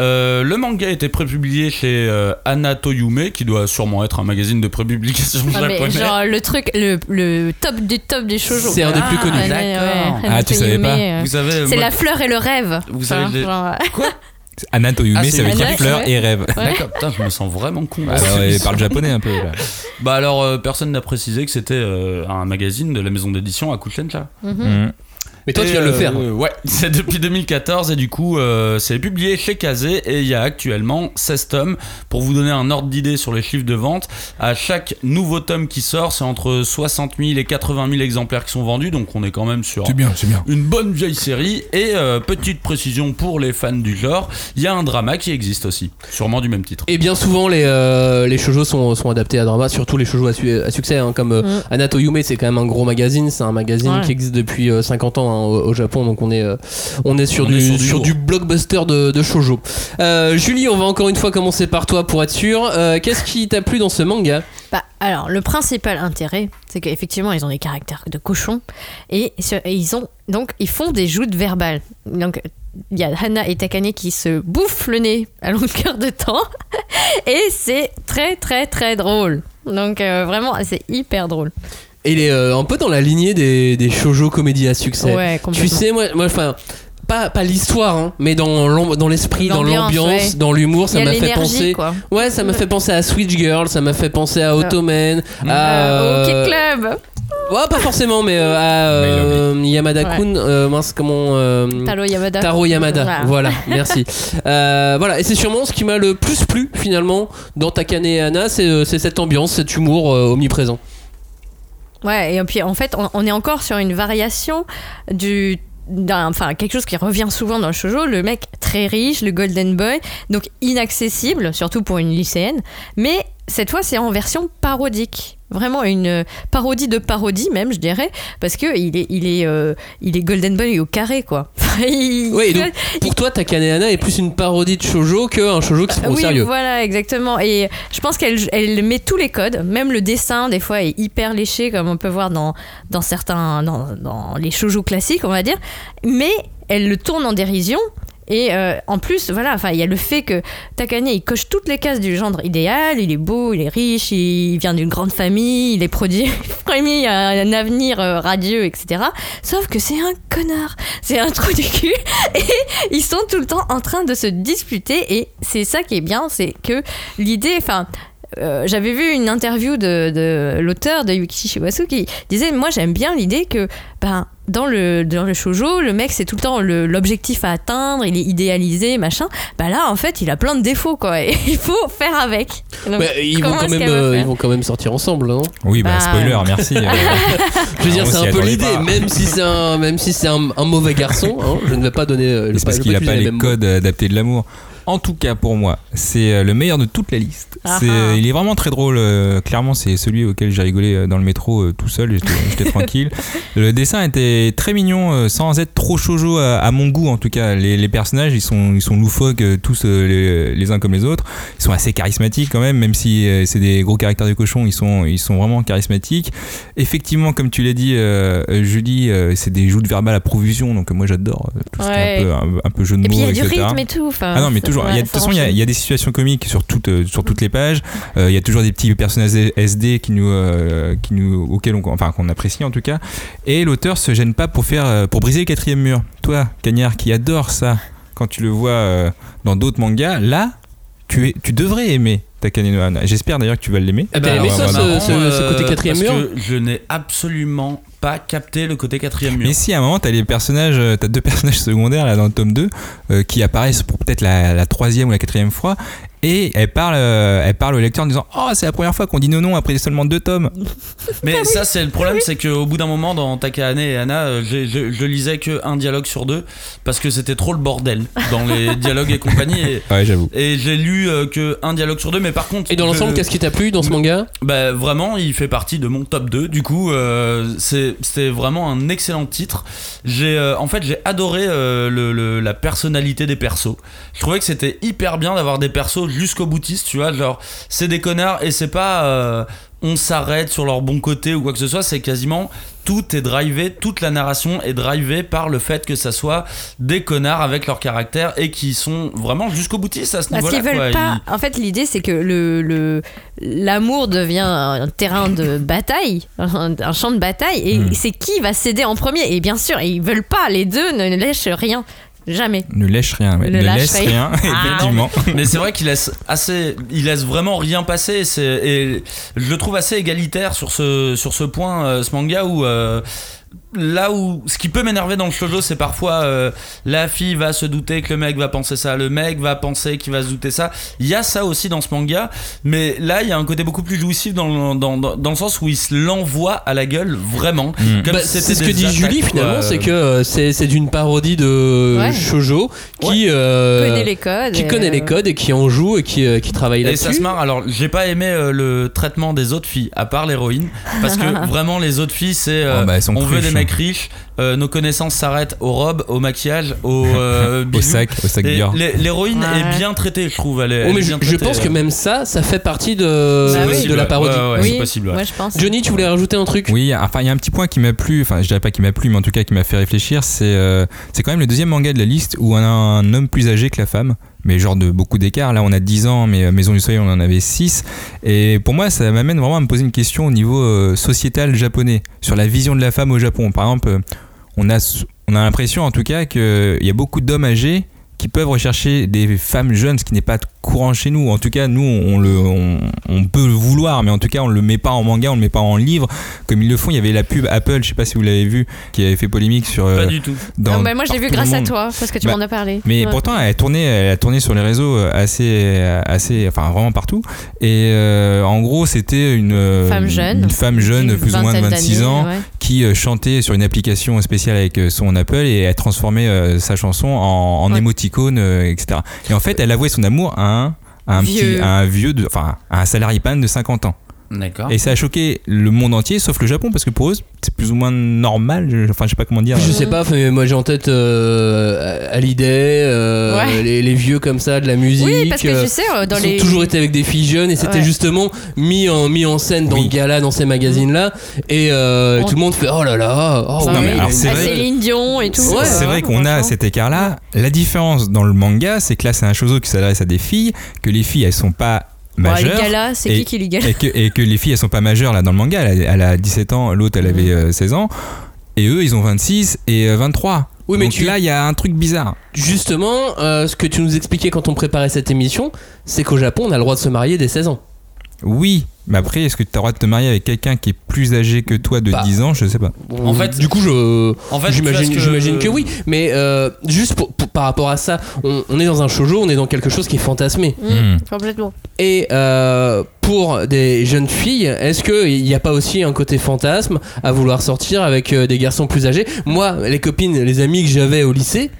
Euh, le manga a été prépublié chez euh, Anatoyume, qui doit sûrement être un magazine de prépublication Ah, mais japonais. genre le truc le, le top du top des shoujo. C'est un des plus Ah, connus. Ouais, d'accord. ouais, Ah, tu savais pas euh, Vous savez, C'est moi- la fleur et le rêve. Vous savez, Enfin, les- genre, Anatoyume, Ah, c'est ça veut dire fleur ouais. et rêve. ouais. D'accord, putain, je me sens vraiment con. Ah, alors, il parle japonais un peu là. Bah alors, euh, personne n'a précisé que c'était euh, un magazine de la maison d'édition à Kushencha. Mhm. Mhm. Mais toi, tu viens de le faire. euh, ouais, c'est depuis 2014 et du coup, euh, c'est publié chez Kazé et il y a actuellement 16 tomes. Pour vous donner un ordre d'idée sur les chiffres de vente, à chaque nouveau tome qui sort, c'est entre 60 000 et 80 000 exemplaires qui sont vendus, donc on est quand même sur bien, c'est bien. une bonne vieille série. Et euh, petite précision pour les fans du genre, il y a un drama qui existe aussi, sûrement du même titre. Et bien souvent, les, euh, les shoujo sont, sont adaptés à drama, surtout les shoujo à, su- à succès, hein, comme euh, Mm. Anatoyume, c'est quand même un gros magazine, c'est un magazine Ouais. qui existe depuis euh, 50 ans hein, au, au Japon, donc on est, euh, on est sur On du, est sur sur du blockbuster de, de shoujo. Euh, Julie, on va encore une fois commencer par toi pour être sûr. Euh, Qu'est-ce qui t'a plu dans ce manga? Bah, alors, le principal intérêt, c'est qu'effectivement, ils ont des caractères de cochons et, ils ont donc ils font des joutes verbales. Donc, il y a Hana et Takane qui se bouffent le nez à longueur de temps et c'est très très très drôle. Donc, euh, vraiment, c'est hyper drôle. Et il est euh, un peu dans la lignée des, des shoujo comédies à succès. Ouais, tu sais, moi, moi enfin. Pas, pas l'histoire, hein, mais dans l'esprit, dans L'ambiance, ouais. dans l'humour, ça m'a fait penser. quoi. Ouais, ça m'a fait penser à Switch Girl, ça m'a fait penser à Ottoman, à Euh, au euh, Kid Club Ouais, pas forcément, mais euh, à euh, Yamada-kun, euh, mince, comment. euh, Taro Yamada. Taro Yamada, Voilà. voilà, merci. Euh, voilà, et c'est sûrement ce qui m'a le plus plu finalement dans Takane et Anna, c'est c'est cette ambiance, cet humour euh, omniprésent. Ouais, et puis en fait, on, est encore sur une variation du enfin quelque chose qui revient souvent dans le shoujo, le mec très riche, le golden boy, donc inaccessible, surtout pour une lycéenne, mais cette fois c'est en version parodique. Vraiment une parodie de parodie même, je dirais, parce que il est, il est, euh, il est golden boy au carré quoi. Il- Oui, donc pour toi, Takane et Anna est plus une parodie de shoujo qu'un shoujo qui se prend au oui, sérieux. voilà, exactement. Et je pense qu'elle elle met tous les codes, même le dessin, des fois, est hyper léché, comme on peut voir dans, dans certains. Dans, dans les shoujo classiques, on va dire. Mais elle le tourne en dérision. Et euh, en plus, voilà, enfin, il y a le fait que Takane, il coche toutes les cases du gendre idéal. Il est beau, il est riche, il vient d'une grande famille, il est promis à un avenir euh, radieux, etc. Sauf que c'est un connard, c'est un trou du cul. Et ils sont tout le temps en train de se disputer. Et c'est ça qui est bien, c'est que l'idée, enfin. euh, j'avais vu une interview de, l'auteur de Yukichi Shiwasu qui disait moi j'aime bien l'idée que ben dans le dans le shoujo le mec c'est tout le temps l'objectif à atteindre il est idéalisé machin bah là en fait il a plein de défauts quoi et il faut faire avec Donc, Mais ils, vont quand même, euh, ils vont quand même sortir ensemble, non Oui, bah, Bah, spoiler, merci. euh, Je veux dire, c'est un peu l'idée, même si c'est un, même si c'est un, un mauvais garçon. hein, je ne vais pas donner. euh, le C'est parce qu'il a utiliser pas les codes adaptés de l'amour. En tout cas, pour moi, c'est euh, le meilleur de toute la liste. Ah C'est- ah. il est vraiment très drôle. euh, clairement, c'est celui auquel j'ai rigolé euh, dans le métro euh, tout seul. J'étais j'étais tranquille. Le dessin était très mignon, euh, sans être trop shoujo à, à mon goût. En tout cas, les, les personnages, ils sont, ils sont loufoques, euh, tous euh, les, les uns comme les autres. Ils sont assez charismatiques quand même, même si euh, c'est des gros caractères de cochon. Ils sont, ils sont vraiment charismatiques. Effectivement, comme tu l'as dit, euh, euh, Julie, euh, c'est des joutes verbales à profusion. Donc euh, moi, j'adore euh, tout ce qui est un peu, un, un peu jeu de et mots, puis il y a du etc. rythme et tout enfin, Ah non, mais ça- toujours. il y a- ouais, de toute façon, il y, a- enchaîne. il y a des situations comiques sur toutes, euh, sur toutes les pages. Euh, il y a toujours des petits personnages SD qui nous, euh, qui nous, auxquels on, enfin, qu'on apprécie en tout cas. Et l'auteur se gêne pas pour faire, pour briser le quatrième mur. Toi, Cagnard, qui adore ça, quand tu le vois dans d'autres mangas, là, tu, es, tu devrais aimer Takane no Hana. J'espère d'ailleurs que tu vas l'aimer. Eh ben, Ah, aimé ouais, ça, ouais, ce- ouais. ce- ce côté quatrième parce mur que je n'ai absolument pas capté le côté quatrième mur. Mais si, à un moment, t'as les personnages, euh, t'as deux personnages secondaires là dans le tome 2 euh, qui apparaissent pour peut-être la, la troisième ou la quatrième fois et elle parle, euh, elle parle au lecteur en disant Oh, c'est la première fois qu'on dit non non après seulement deux tomes. Mais ça, c'est le problème, c'est qu'au bout d'un moment, dans Takahane et Anna, euh, j'ai- je, je lisais que un dialogue sur deux parce que c'était trop le bordel dans les dialogues et compagnie. Et, Ouais, j'avoue. et j'ai lu euh, que un dialogue sur deux, mais par contre. Et dans je- l'ensemble, qu'est-ce qui t'a plu dans ce manga? Bah vraiment, il fait partie de mon top 2. Du coup, euh, c'est- c'était vraiment un excellent titre. J'ai, euh, en fait, j'ai adoré euh, le, le- la personnalité des persos. Je trouvais que c'était hyper bien d'avoir des persos jusqu'au boutiste, tu vois. Genre, c'est des connards et c'est pas. euh, on s'arrête sur leur bon côté ou quoi que ce soit, c'est quasiment tout est drivé, toute la narration est drivée par le fait que ça soit des connards avec leur caractère et qui sont vraiment jusqu'au boutiste à ce Parce niveau-là. qu'ils veulent quoi. pas. En fait, l'idée, c'est que le, le, l'amour devient un terrain de bataille, un, un champ de bataille, et Hmm. c'est qui va céder en premier. Et bien sûr, ils veulent pas, les deux ne lèchent rien. Jamais. Ne lèche rien, ouais. Ne ne lâche laisse rien. Ah. effectivement. Mais c'est vrai qu'il laisse assez, il laisse vraiment rien passer. et je le trouve assez égalitaire sur ce sur ce point, euh, ce manga où euh, là où ce qui peut m'énerver dans le shoujo, c'est parfois euh, la fille va se douter que le mec va penser ça, le mec va penser qu'il va se douter ça. Il y a ça aussi dans ce manga, mais là il y a un côté beaucoup plus jouissif dans le, dans, dans, dans le sens où il se l'envoie à la gueule vraiment. Mm. Comme Bah, c'est ce que dit Julie finalement, c'est que euh, c'est c'est d'une parodie de Ouais. shoujo qui euh, connaît les codes. qui et, connaît euh, les codes et qui en joue et qui, euh, qui travaille Et ça se là-dessus. marre. Alors, j'ai pas aimé euh, le traitement des autres filles, à part l'héroïne, parce que vraiment les autres filles, c'est euh, Oh, bah, on veut des mecs riches. euh, nos connaissances s'arrêtent aux robes, au maquillage, au euh, Au sac, au sac l'hé- L'héroïne Ouais. est bien traitée, je trouve. Elle est, Oh, elle mais est je, bien je traitée, pense que euh. même ça, ça fait partie de, Bah oui. de la parodie. ouais, ouais, oui, c'est possible. ouais. Moi, je pense. Johnny, tu voulais rajouter un truc? Oui, enfin il y a un petit point qui m'a plu, enfin je dirais pas qui m'a plu, mais en tout cas qui m'a fait réfléchir, c'est euh, c'est quand même le deuxième manga de la liste où on a un homme plus âgé que la femme, mais genre de beaucoup d'écart. Là on a 10 ans, mais euh, Maison du Soleil on en avait 6. Et pour moi ça m'amène vraiment à me poser une question au niveau euh, sociétal japonais, sur la vision de la femme au Japon. Par exemple, euh, on a, on a l'impression en tout cas qu'il y a beaucoup d'hommes âgés qui peuvent rechercher des femmes jeunes, ce qui n'est pas courant chez nous. En tout cas, nous, on, le, on, on peut le vouloir, mais en tout cas, on le met pas en manga, on le met pas en livre, comme ils le font. Il y avait la pub Apple, je sais pas si vous l'avez vu, qui avait fait polémique sur. Pas euh, du tout. dans- Ah, bah, moi, je l'ai vu grâce à toi, parce que tu Bah, m'en as parlé. Mais Ouais. pourtant, elle a tourné, elle a tourné sur les réseaux euh, assez, assez, enfin vraiment partout. Et euh, en gros, c'était une euh, Femme jeune. une femme jeune, plus ou moins de vingtaine 26 d'années, ans, ouais. qui euh, chantait sur une application spéciale avec euh, son Apple et elle transformait euh, sa chanson en, en Ouais. émoticône, euh, etc. Et en fait, elle avouait son amour à un, à un Vieux. petit, à un vieux, de, enfin, à un salarié pan de 50 ans. D'accord. Et ça a choqué le monde entier, sauf le Japon, parce que pour eux, c'est plus ou moins normal. je- Enfin, je sais pas comment dire. Je sais pas, mais moi j'ai en tête euh, Hallyday, euh, Ouais. les, les vieux comme ça de la musique. Oui, parce que euh, tu sais, dans ils les. ont toujours été avec des filles jeunes et c'était Ouais. justement mis en, mis en scène dans Oui. le gala, dans ces magazines-là. Et euh, On- tout le monde fait Oh là là, oh Ah oui, mais alors, c'est Ah, Céline Dion et tout. Ouais, c'est vrai qu'on a cet écart-là. La différence dans le manga, c'est que là, c'est un shoujo qui s'adresse à des filles, que les filles, elles sont pas Bon, les majeures. galas, c'est Et- qui qui les gala et, que, et que les filles, elles sont pas majeures là dans le manga. Elle a, elle a 17 ans, l'autre, elle avait euh, 16 ans. Et eux, ils ont 26 et euh, 23. Oui, mais Donc tu- là, il y a un truc bizarre. Justement, euh, ce que tu nous expliquais quand on préparait cette émission, c'est qu'au Japon, on a le droit de se marier dès 16 ans. Oui, mais après, est-ce que tu as le droit de te marier avec quelqu'un qui est plus âgé que toi de Bah. 10 ans? Je sais pas. En fait- du coup, je. En fait, J'imagine que- j'imagine que oui, mais euh, juste pour- pour- par rapport à ça, on, on est dans un shoujo, on est dans quelque chose qui est fantasmé. Mmh, Hmm. Complètement. Et euh, pour des jeunes filles, est-ce qu'il n'y a pas aussi un côté fantasme à vouloir sortir avec euh, des garçons plus âgés? Moi, les copines, les amis que j'avais au lycée,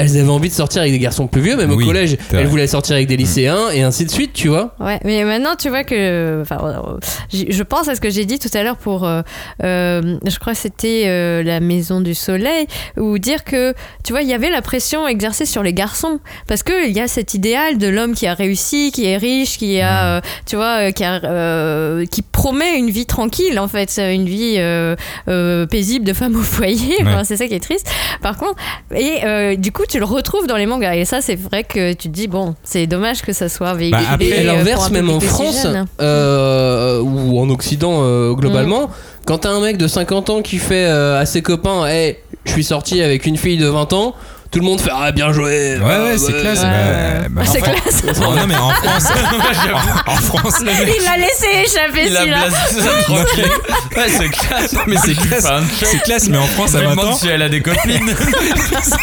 elles avaient envie de sortir avec des garçons plus vieux, même Oui, au collège, elles voulaient sortir avec des lycéens et ainsi de suite, tu vois. Ouais, mais maintenant tu vois que, enfin, euh, je pense à ce que j'ai dit tout à l'heure pour, euh, euh, je crois que c'était euh, la Maison du Soleil, ou dire que, tu vois, il y avait la pression exercée sur les garçons, parce que il y a cet idéal de l'homme qui a réussi, qui est riche, qui a, euh, tu vois, qui, a, euh, qui promet une vie tranquille en fait, une vie euh, euh, paisible de femme au foyer. Enfin, c'est ça qui est triste. Par contre, et euh, du coup tu le retrouves dans les mangas, et ça c'est vrai que tu te dis bon, c'est dommage que ça soit véhiculé. après, Et à l'inverse, même en France euh, ou en Occident euh, globalement, Mm. quand t'as un mec de 50 ans qui fait euh, à ses copains, hey, je suis sorti avec une fille de 20 ans, tout le monde fait ah bien joué. Ouais, ouais, c'est classe. ouais. Bah, bah, C'est classe. Non, mais en France, en, en France, Il l'a laissé échapper Il a celui-là. blasé ça tranquille. Ouais, c'est classe. mais c'est classe. C'est classe, mais en France, à me 20 demande ans, si elle a des copines.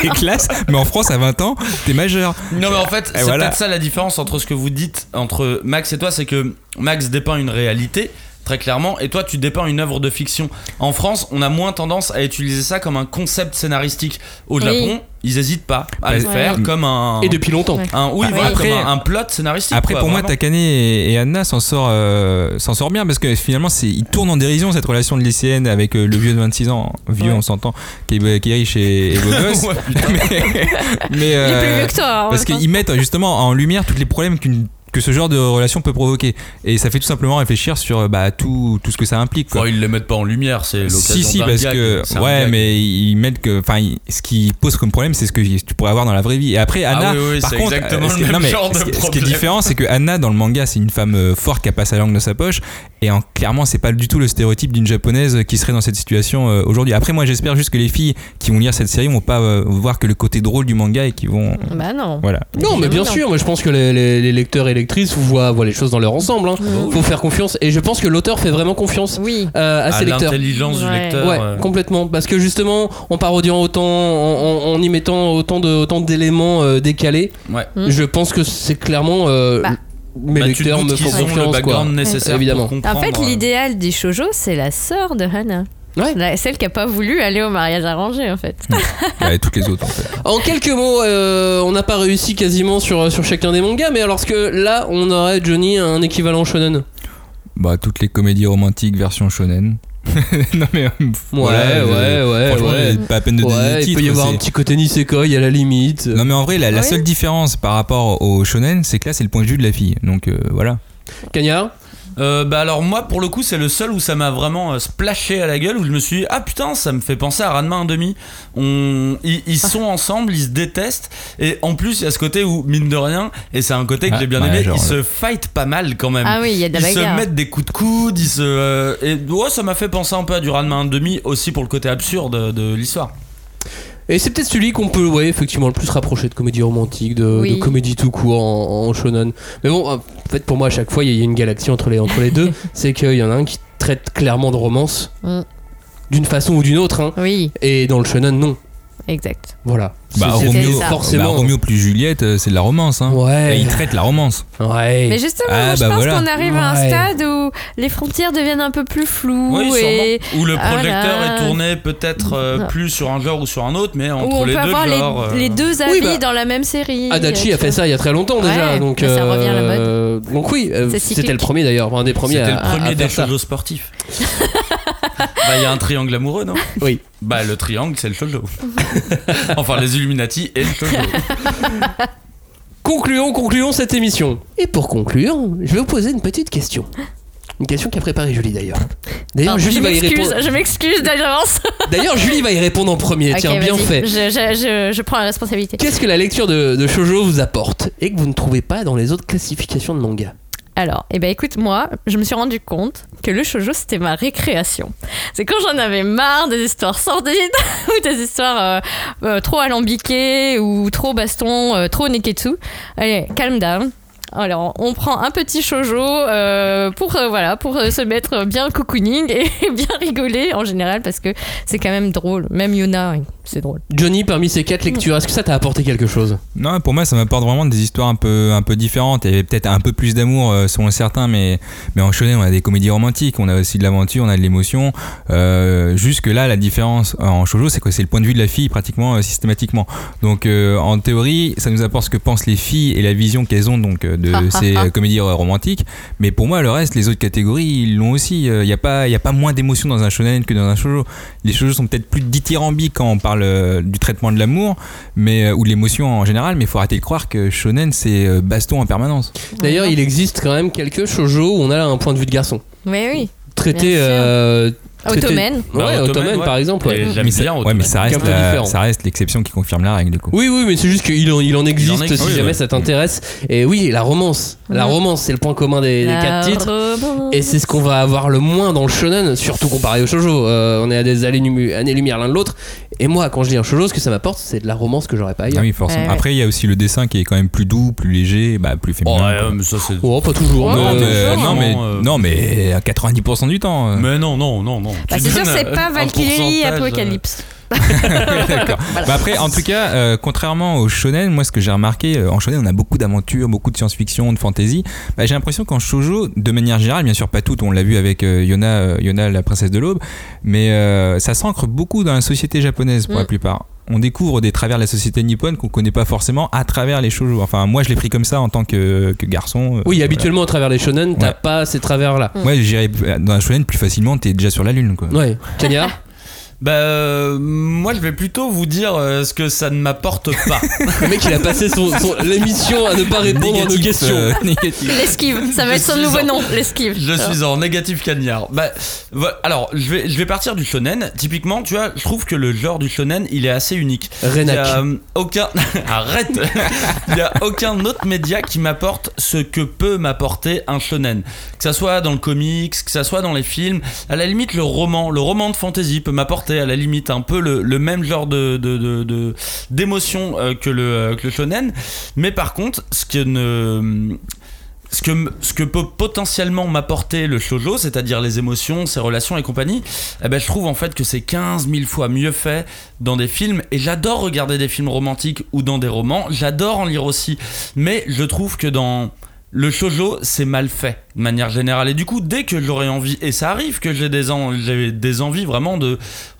c'est classe, mais en France, à 20 ans, t'es majeur. Non mais en fait, c'est voilà. peut-être ça la différence entre ce que vous dites entre Max et toi, c'est que Max dépeint une réalité très clairement et toi tu dépeins une œuvre de fiction. En France, on a moins tendance à utiliser ça comme un concept scénaristique. Au Oui. Ils hésitent pas à le Ouais. faire comme un Et depuis longtemps. Ouais. un oui, voilà, après- comme un, un plot scénaristique. Après, quoi, pour moi. Takane et, et Anna s'en sort, euh, s'en sort bien parce que finalement, c'est, ils tournent en dérision cette relation de lycéenne avec euh, le vieux de 26 ans, vieux, Ouais. on s'entend, qui est, qui est riche et, et beau gosse. Ouais, mais, Il est euh, plus vieux que toi. en parce qu'ils mettent justement en lumière tous les problèmes qu'une que ce genre de relation peut provoquer. Et ça fait tout simplement réfléchir sur bah, tout, tout ce que ça implique quoi. Ils les mettent pas en lumière, c'est l'occasion Si si parce gag, que ouais gag. mais ils mettent que enfin ce qui pose comme problème c'est ce que tu pourrais avoir dans la vraie vie. Et après Anna Ah oui, oui, par c'est contre exactement euh, ce le même non, mais genre de ce qui- ce qui est différent c'est que Anna dans le manga c'est une femme euh, forte qui a pas sa langue dans sa poche. Et en, clairement c'est pas du tout le stéréotype d'une japonaise qui serait dans cette situation euh, aujourd'hui. Après moi j'espère juste que les filles qui vont lire cette série vont pas euh, voir que le côté drôle du manga et qui vont Bah non. voilà. Non, mais bien sûr, moi je pense que les, les- les lecteurs et lectrices voient, voient les choses dans leur ensemble. Hein. Mm. Faut faire confiance. Et je pense que l'auteur fait vraiment confiance Oui. euh, à à ses lecteurs. l'intelligence du Ouais. lecteur. Ouais, euh, complètement. Parce que justement, en parodiant autant, en, en- en y mettant autant de autant d'éléments euh, décalés, Ouais. Mm. je pense que c'est clairement euh, Bah. mes Bah, lecteurs me font ont le confiance, quoi. background nécessaire Évidemment. En fait, l'idéal des shoujo, c'est la sœur de Hana. Ouais. La- celle qui a pas voulu aller au mariage arrangé, en fait. Bah, et toutes les autres en fait En quelques mots, euh, on n'a pas réussi quasiment sur, sur chacun des mangas, mais alors que là, on aurait Johnny un équivalent shonen? bah toutes les comédies romantiques version shonen non mais euh, Ouais, voilà, ouais, euh, ouais, ouais. il pas à peine de donner Ouais, le il peut y avoir un petit côté Nisekoi à la limite. Non mais en vrai la, la Ouais. seule différence par rapport au shonen c'est que là c'est le point de vue de la fille donc euh, voilà Cagnard Euh, bah alors moi pour le coup c'est le seul où ça m'a vraiment euh, splashé à la gueule où je me suis dit ah putain ça me fait penser à Ranma 1,5 on ils, ils sont ensemble ils se détestent et en plus il y a ce côté où mine de rien et c'est un côté que Ah, j'ai bien ouais, aimé genre, ils se fight pas mal quand même. Ah oui, il y a de la ils se mettent des coups de coude ils se euh, et ouais ça m'a fait penser un peu à du Ranma 1,5 aussi pour le côté absurde de l'histoire Et c'est peut-être celui qu'on peut, ouais, effectivement, le plus rapprocher de comédie romantique, de, Oui. de comédie tout court en, en shonen. Mais bon, en fait, pour moi, à chaque fois, il y a une galaxie entre les, entre les deux. c'est qu'il y en a un qui traite clairement de romance, Mm. d'une façon ou d'une autre, hein. Oui, Et dans le shonen, non. Exact. Voilà. Bah, Roméo, ça. forcément. bah, Roméo plus Juliette, euh, c'est de la romance. Hein. Ouais. Et il traite la romance. Ouais. Mais justement, Ah, moi, je bah pense voilà. qu'on arrive à un stade où les frontières deviennent un peu plus floues Oui, et sûrement. Où le Ah projecteur est tourné peut-être euh, plus sur un genre ou sur un autre, mais où entre on les peut deux avoir les, euh, les deux avis Oui, bah, dans la même série. Adachi a fait ça il y a très longtemps déjà, donc mais ça revient à la mode. euh, donc oui, C'est c'était le premier d'ailleurs, un des premiers C'était le premier à des faire ça. shoujo sportifs. bah, il y a un triangle amoureux, non Oui. Bah, le triangle, c'est le shoujo. enfin, les Illuminati et le shoujo. Concluons, concluons cette émission. Et pour conclure, je vais vous poser une petite question. Une question qu'a préparée Julie d'ailleurs. D'ailleurs, Julie je va y m'excuse, répondre. je m'excuse d'avance. D'ailleurs, Julie va y répondre en premier. Ok, Tiens, bien vas-y. fait. Je, je, je, je prends la responsabilité. Qu'est-ce que la lecture de, de shoujo vous apporte et que vous ne trouvez pas dans les autres classifications de manga? Alors, eh ben écoute, moi, je me suis rendu compte que le shoujo c'était ma récréation. C'est quand j'en avais marre des histoires sordides ou des histoires euh, euh, trop alambiquées ou trop baston, euh, trop neketsu. Allez, calm down. Alors, on prend un petit shoujo euh, pour euh, voilà pour euh, se mettre bien cocooning et bien rigoler en général parce que c'est quand même drôle. Même Yuna, oui, c'est drôle. Johnny, parmi ces quatre lectures, est-ce que ça t'a apporté quelque chose? Non, pour moi, ça m'apporte vraiment des histoires un peu, un peu différentes. Il y avait peut-être un peu plus d'amour euh, selon certains, mais, mais en shonen, on a des comédies romantiques, on a aussi de l'aventure, on a de l'émotion. Euh, jusque là, la différence en shoujo, c'est que c'est le point de vue de la fille pratiquement euh, systématiquement. Donc, euh, en théorie, ça nous apporte ce que pensent les filles et la vision qu'elles ont donc euh, de ces euh, comédies euh, romantiques. Mais pour moi, le reste, les autres catégories, ils l'ont aussi. Il n'y a pas, il y a pas moins d'émotion dans un shonen que dans un shoujo. Les shoujo sont peut-être plus dithyrambiques quand on parle euh, du traitement de l'amour, mais euh, ou de l'émotion en général. Mais il faut arrêter de croire que shonen c'est euh, baston en permanence. D'ailleurs, il existe quand même quelques shoujo où on a un point de vue de garçon. Mais oui, Traité. Bien sûr. euh, traité- Ottoman. Ouais, Bah, Ottoman, Ottoman, ouais. par exemple. ouais. Mais ça, bien ouais, mais ça reste, la- ça l'exception qui confirme la règle du coup. Oui, oui, mais c'est juste qu'il en, il en existe Il en existe, si oui, jamais ouais. ça t'intéresse. Et oui, la romance. La romance, c'est le point commun des, quatre titres. romance. Et c'est ce qu'on va avoir le moins dans le shonen, surtout comparé au shoujo. Euh, on est à des années- années-lumière l'un de l'autre. Et moi, quand je lis un shoujo, ce que ça m'apporte, c'est de la romance que j'aurais pas Ah ailleurs. oui, forcément. Après, il y a aussi le dessin qui est quand même plus doux, plus léger, bah, plus Oh, féminin. ouais, quoi. mais ça, c'est. Oh, pas toujours. Mais- non, ouais, mais, toujours, non, mais, euh, non, mais à 90% du temps. euh. Mais non, non, non, non. Bah, c'est sûr, c'est pas Valkyrie euh, Apocalypse. D'accord. Bah après, en tout cas, euh, contrairement au shonen, moi, ce que j'ai remarqué, euh, en shonen, on a beaucoup d'aventures, beaucoup de science-fiction, de fantasy. Bah, j'ai l'impression qu'en shoujo, de manière générale, bien sûr pas toutes, on l'a vu avec euh, Yona, euh, Yona, la princesse de l'aube, mais euh, ça s'ancre beaucoup dans la société japonaise pour Mm. la plupart. On découvre des travers de la société nippone qu'on connaît pas forcément à travers les shoujo. Enfin, moi, je l'ai pris comme ça en tant que, que garçon. euh, Oui, voilà. habituellement, à travers les shonen, t'as Ouais. pas ces travers-là. Ouais, j'irais dans un shonen plus facilement, t'es déjà sur la lune, quoi. Ouais. Kenya? Bah, euh, moi, je vais plutôt vous dire euh, ce que ça ne m'apporte pas. Le mec, il a passé son, son- l'émission à ne pas répondre à nos Négatif, questions. euh, négatif. L'esquive, ça va Je être son nouveau en- nom, l'esquive. Je suis en négatif cagnard. Bah, voilà. alors, je vais, je vais partir du shonen. Typiquement, tu vois, je trouve que le genre du shonen, il est assez unique. Il y Renak. a euh, aucun. Arrête Il y a aucun autre média qui m'apporte ce que peut m'apporter un shonen. Que ça soit dans le comics, que ça soit dans les films. À la limite, le roman, le roman de fantasy peut m'apporter à la limite un peu le, même genre de, d'émotion euh, que, le, euh, que le shonen. Mais par contre, ce que ce que, ce que peut potentiellement m'apporter le shoujo, c'est-à-dire les émotions, ses relations et compagnie, eh ben, je trouve en fait que c'est 15 000 fois mieux fait dans des films. Et j'adore regarder des films romantiques ou dans des romans. J'adore en lire aussi. Mais je trouve que dans le shoujo, c'est mal fait de manière générale. Et du coup, dès que j'aurais envie, et ça arrive que j'ai des, envies vraiment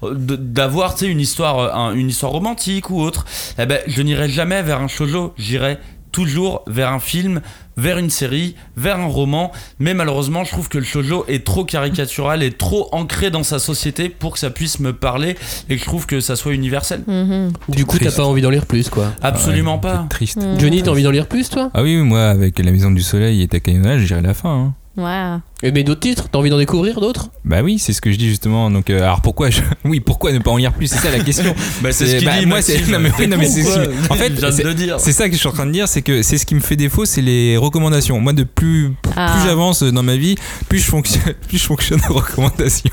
d'avoir tu sais, une histoire, un- une histoire romantique ou autre, eh ben, je n'irai jamais vers un shoujo. J'irai toujours vers un film, vers une série, vers un roman. Mais malheureusement, je trouve que le shoujo est trop caricatural et trop ancré dans sa société pour que ça puisse me parler et que je trouve que ça soit universel. Mhm. Du coup, t'as pas envie d'en lire plus, quoi. Absolument Ouais, pas. Triste. Johnny, t'as envie d'en lire plus, toi? Ah oui, moi, avec La Maison du Soleil et Takayona, j'irai la fin. hein. Ouais. Et mais d'autres titres T'as envie d'en découvrir d'autres? Bah oui, c'est ce que je dis justement. Donc, euh, alors pourquoi je... Oui, pourquoi ne pas en lire plus? C'est ça la question. Bah, c'est ce qu'il dit, moi, c'est Maxime. non mais, oui, non, mais T'es c'est con, ce qui- quoi. En fait, de c'est- le dire. c'est ça que je suis en train de dire, c'est que c'est ce qui me fait défaut, c'est les recommandations. Moi, de plus Ah. plus j'avance dans ma vie, plus je fonctionne, plus je fonctionne aux recommandations.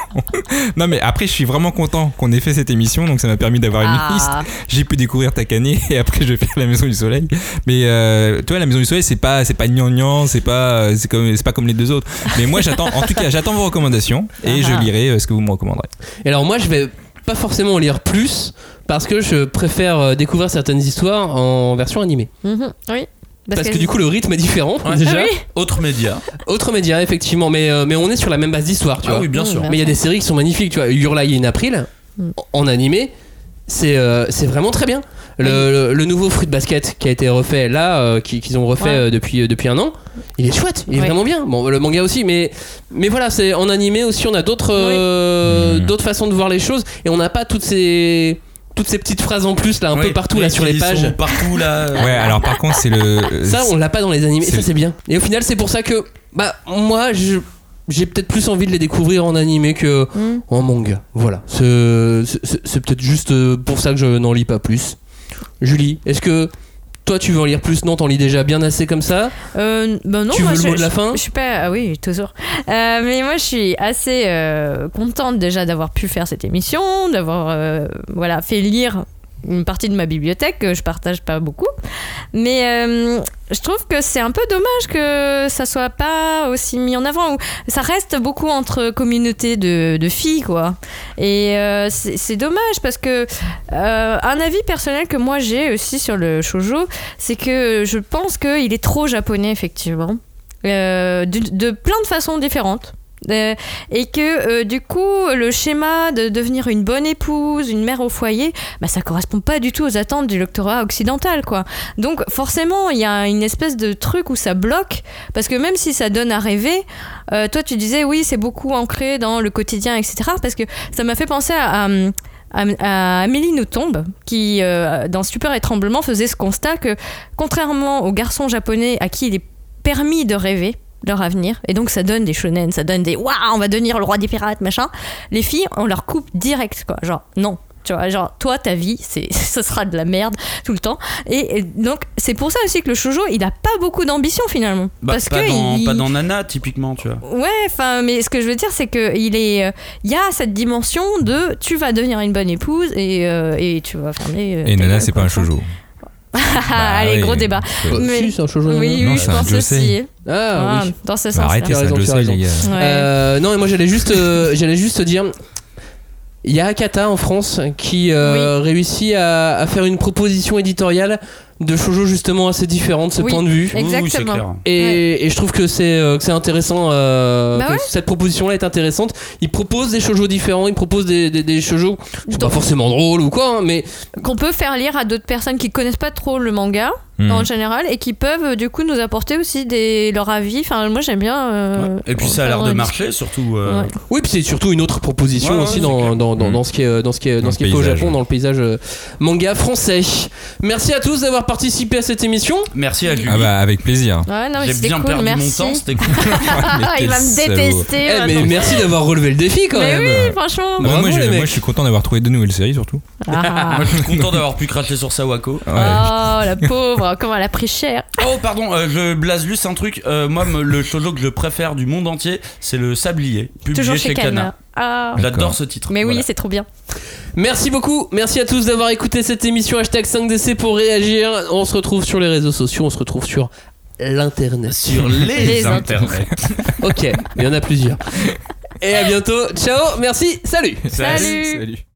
non mais après, je suis vraiment content qu'on ait fait cette émission, donc ça m'a permis d'avoir une Ah. liste. J'ai pu découvrir Takane et après je vais faire la Maison du Soleil. Mais euh, tu vois, la Maison du Soleil, c'est pas c'est pas gnangnan, c'est pas c'est comme c'est pas comme les deux autres. Mais moi, j'attends. En tout cas, j'attends vos recommandations et je Ah. lirai euh, ce que vous me recommanderez. Et alors moi je vais pas forcément en lire plus parce que je préfère euh, découvrir certaines histoires en version animée. Mhm, Oui. Parce, que, du coup le rythme est différent Ouais. déjà. Ah oui. Autre média. Autre média effectivement, mais, euh, mais on est sur la même base d'histoire, tu Ah vois. oui, bien sûr. Mais il y a des séries qui sont magnifiques, tu vois. Your Lie in April, Mm. en animé, c'est euh, c'est vraiment très bien. Le, nouveau Fruit Basket qui a été refait là, euh, qui- qu'ils ont refait Ouais. euh, depuis, euh, depuis un an, il est chouette, il est Ouais. vraiment bien. Bon, le manga aussi, mais, mais voilà, c'est en animé aussi, on a d'autres euh, Mm. d'autres façons de voir les choses et on n'a pas toutes ces, toutes ces petites phrases en plus là, un peu partout là sur les pages. sont Partout là. Ouais, alors par contre, c'est le Ça, on l'a pas dans les animés, ça c'est bien. Et au final, c'est pour ça que, bah, moi, je- j'ai peut-être plus envie de les découvrir en animé que Mm. en manga. Voilà. C'est peut-être juste pour ça que je n'en lis pas plus. Julie, est-ce que toi tu veux en lire plus Non, t'en lis déjà bien assez comme ça. Euh, ben non, Tu moi, veux le je, mot de la je- fin Je suis pas. Ah oui, toujours. Euh, mais moi, je suis assez euh, contente déjà d'avoir pu faire cette émission, d'avoir voilà fait lire une partie de ma bibliothèque que je partage pas beaucoup. Mais euh, je trouve que c'est un peu dommage que ça soit pas aussi mis en avant. Ça reste beaucoup entre communautés de, filles, quoi. Et euh, c'est dommage parce que euh, un avis personnel que moi j'ai aussi sur le shoujo, c'est que je pense qu'il est trop japonais, effectivement. De, de plein de façons différentes. Euh, et que euh, du coup le schéma de devenir une bonne épouse, une mère au foyer, bah, ça correspond pas du tout aux attentes du lectorat occidental quoi. Donc forcément il y a une espèce de truc où ça bloque parce que même si ça donne à rêver, euh, toi tu disais oui c'est beaucoup ancré dans le quotidien etc. Parce que ça m'a fait penser à, à à, Amélie Nothomb, qui, dans Stupeur et Tremblement, faisait ce constat que, contrairement aux garçons japonais à qui il est permis de rêver leur avenir, et donc ça donne des shonen, ça donne des waouh, on va devenir le roi des pirates, machin, les filles, on leur coupe direct, quoi. Genre, non. Tu vois, genre, toi, ta vie, c'est, ce sera de la merde tout le temps. Et, et donc, c'est pour ça aussi que le shoujo, il a pas beaucoup d'ambition finalement. Bah, parce pas, que dans, il- pas dans Nana, typiquement, tu vois. Ouais, enfin, mais ce que je veux dire, c'est que il est, euh, il y a cette dimension de tu vas devenir une bonne épouse et, euh, et tu vas fermer. euh, Et Nana, c'est pas un shoujo. Ah, Bah Allez, oui. gros débat. Mais- c'est un shoujo. Oui, Non, oui, je pense aussi. Ah, Ah, oui. Dans ce Bah, sens-là. arrêtez, Tu as c'est les gars. Euh, non, et moi j'allais juste, euh, j'allais juste te dire. Il y a Akata en France qui euh, réussit à, à faire une proposition éditoriale de shoujo justement assez différente de ce Oui. point de vue. Exactement. Et, et je trouve que c'est euh, que c'est intéressant, euh, Bah que ouais. cette proposition-là est intéressante. Il propose des shoujo différents, il propose des, des, des shoujo qui sont pas Donc- forcément drôles ou quoi, hein, mais Qu'on peut faire lire à d'autres personnes qui connaissent pas trop le manga Hmm. en général et qui peuvent euh, du coup nous apporter aussi des, leur avis. Enfin, moi j'aime bien. euh, Ouais. Et puis ça a l'air de marcher, surtout. euh, Ouais. oui, puis c'est surtout une autre proposition Ouais, ouais, aussi dans, dans, dans, Mm. dans ce qui est dans ce qui est dans, Dans ce qui le est fait au. Japon, dans le paysage manga français. Merci à tous d'avoir participé à cette émission. Merci à Julie. Ah bah avec plaisir. Ouais, non, mais J'ai bien cool, perdu merci. mon temps, c'était cool. Il va me détester. Eh, mais merci d'avoir relevé le défi quand Mais même. oui, franchement. Bah, Bravo, moi, je, les mecs. moi, je suis content d'avoir trouvé deux nouvelles séries surtout. Ah. Moi, je suis content d'avoir pu cracher sur Sawako. Ouais. Oh la pauvre, comment elle a pris cher. Oh, pardon, euh, je blase juste un truc. Euh, moi, me- le shoujo que je préfère du monde entier, c'est le Sablier, publié Toujours chez chez Kana. Kana. Ah. J'adore ce titre. Mais oui, Voilà. c'est trop bien. Merci beaucoup, merci à tous d'avoir écouté cette émission hashtag 5DC pour réagir. On se retrouve sur les réseaux sociaux, on se retrouve sur l'internet. Sur les, Les internets. Ok, il y en a plusieurs. Et à bientôt, ciao, merci, salut Salut. Salut.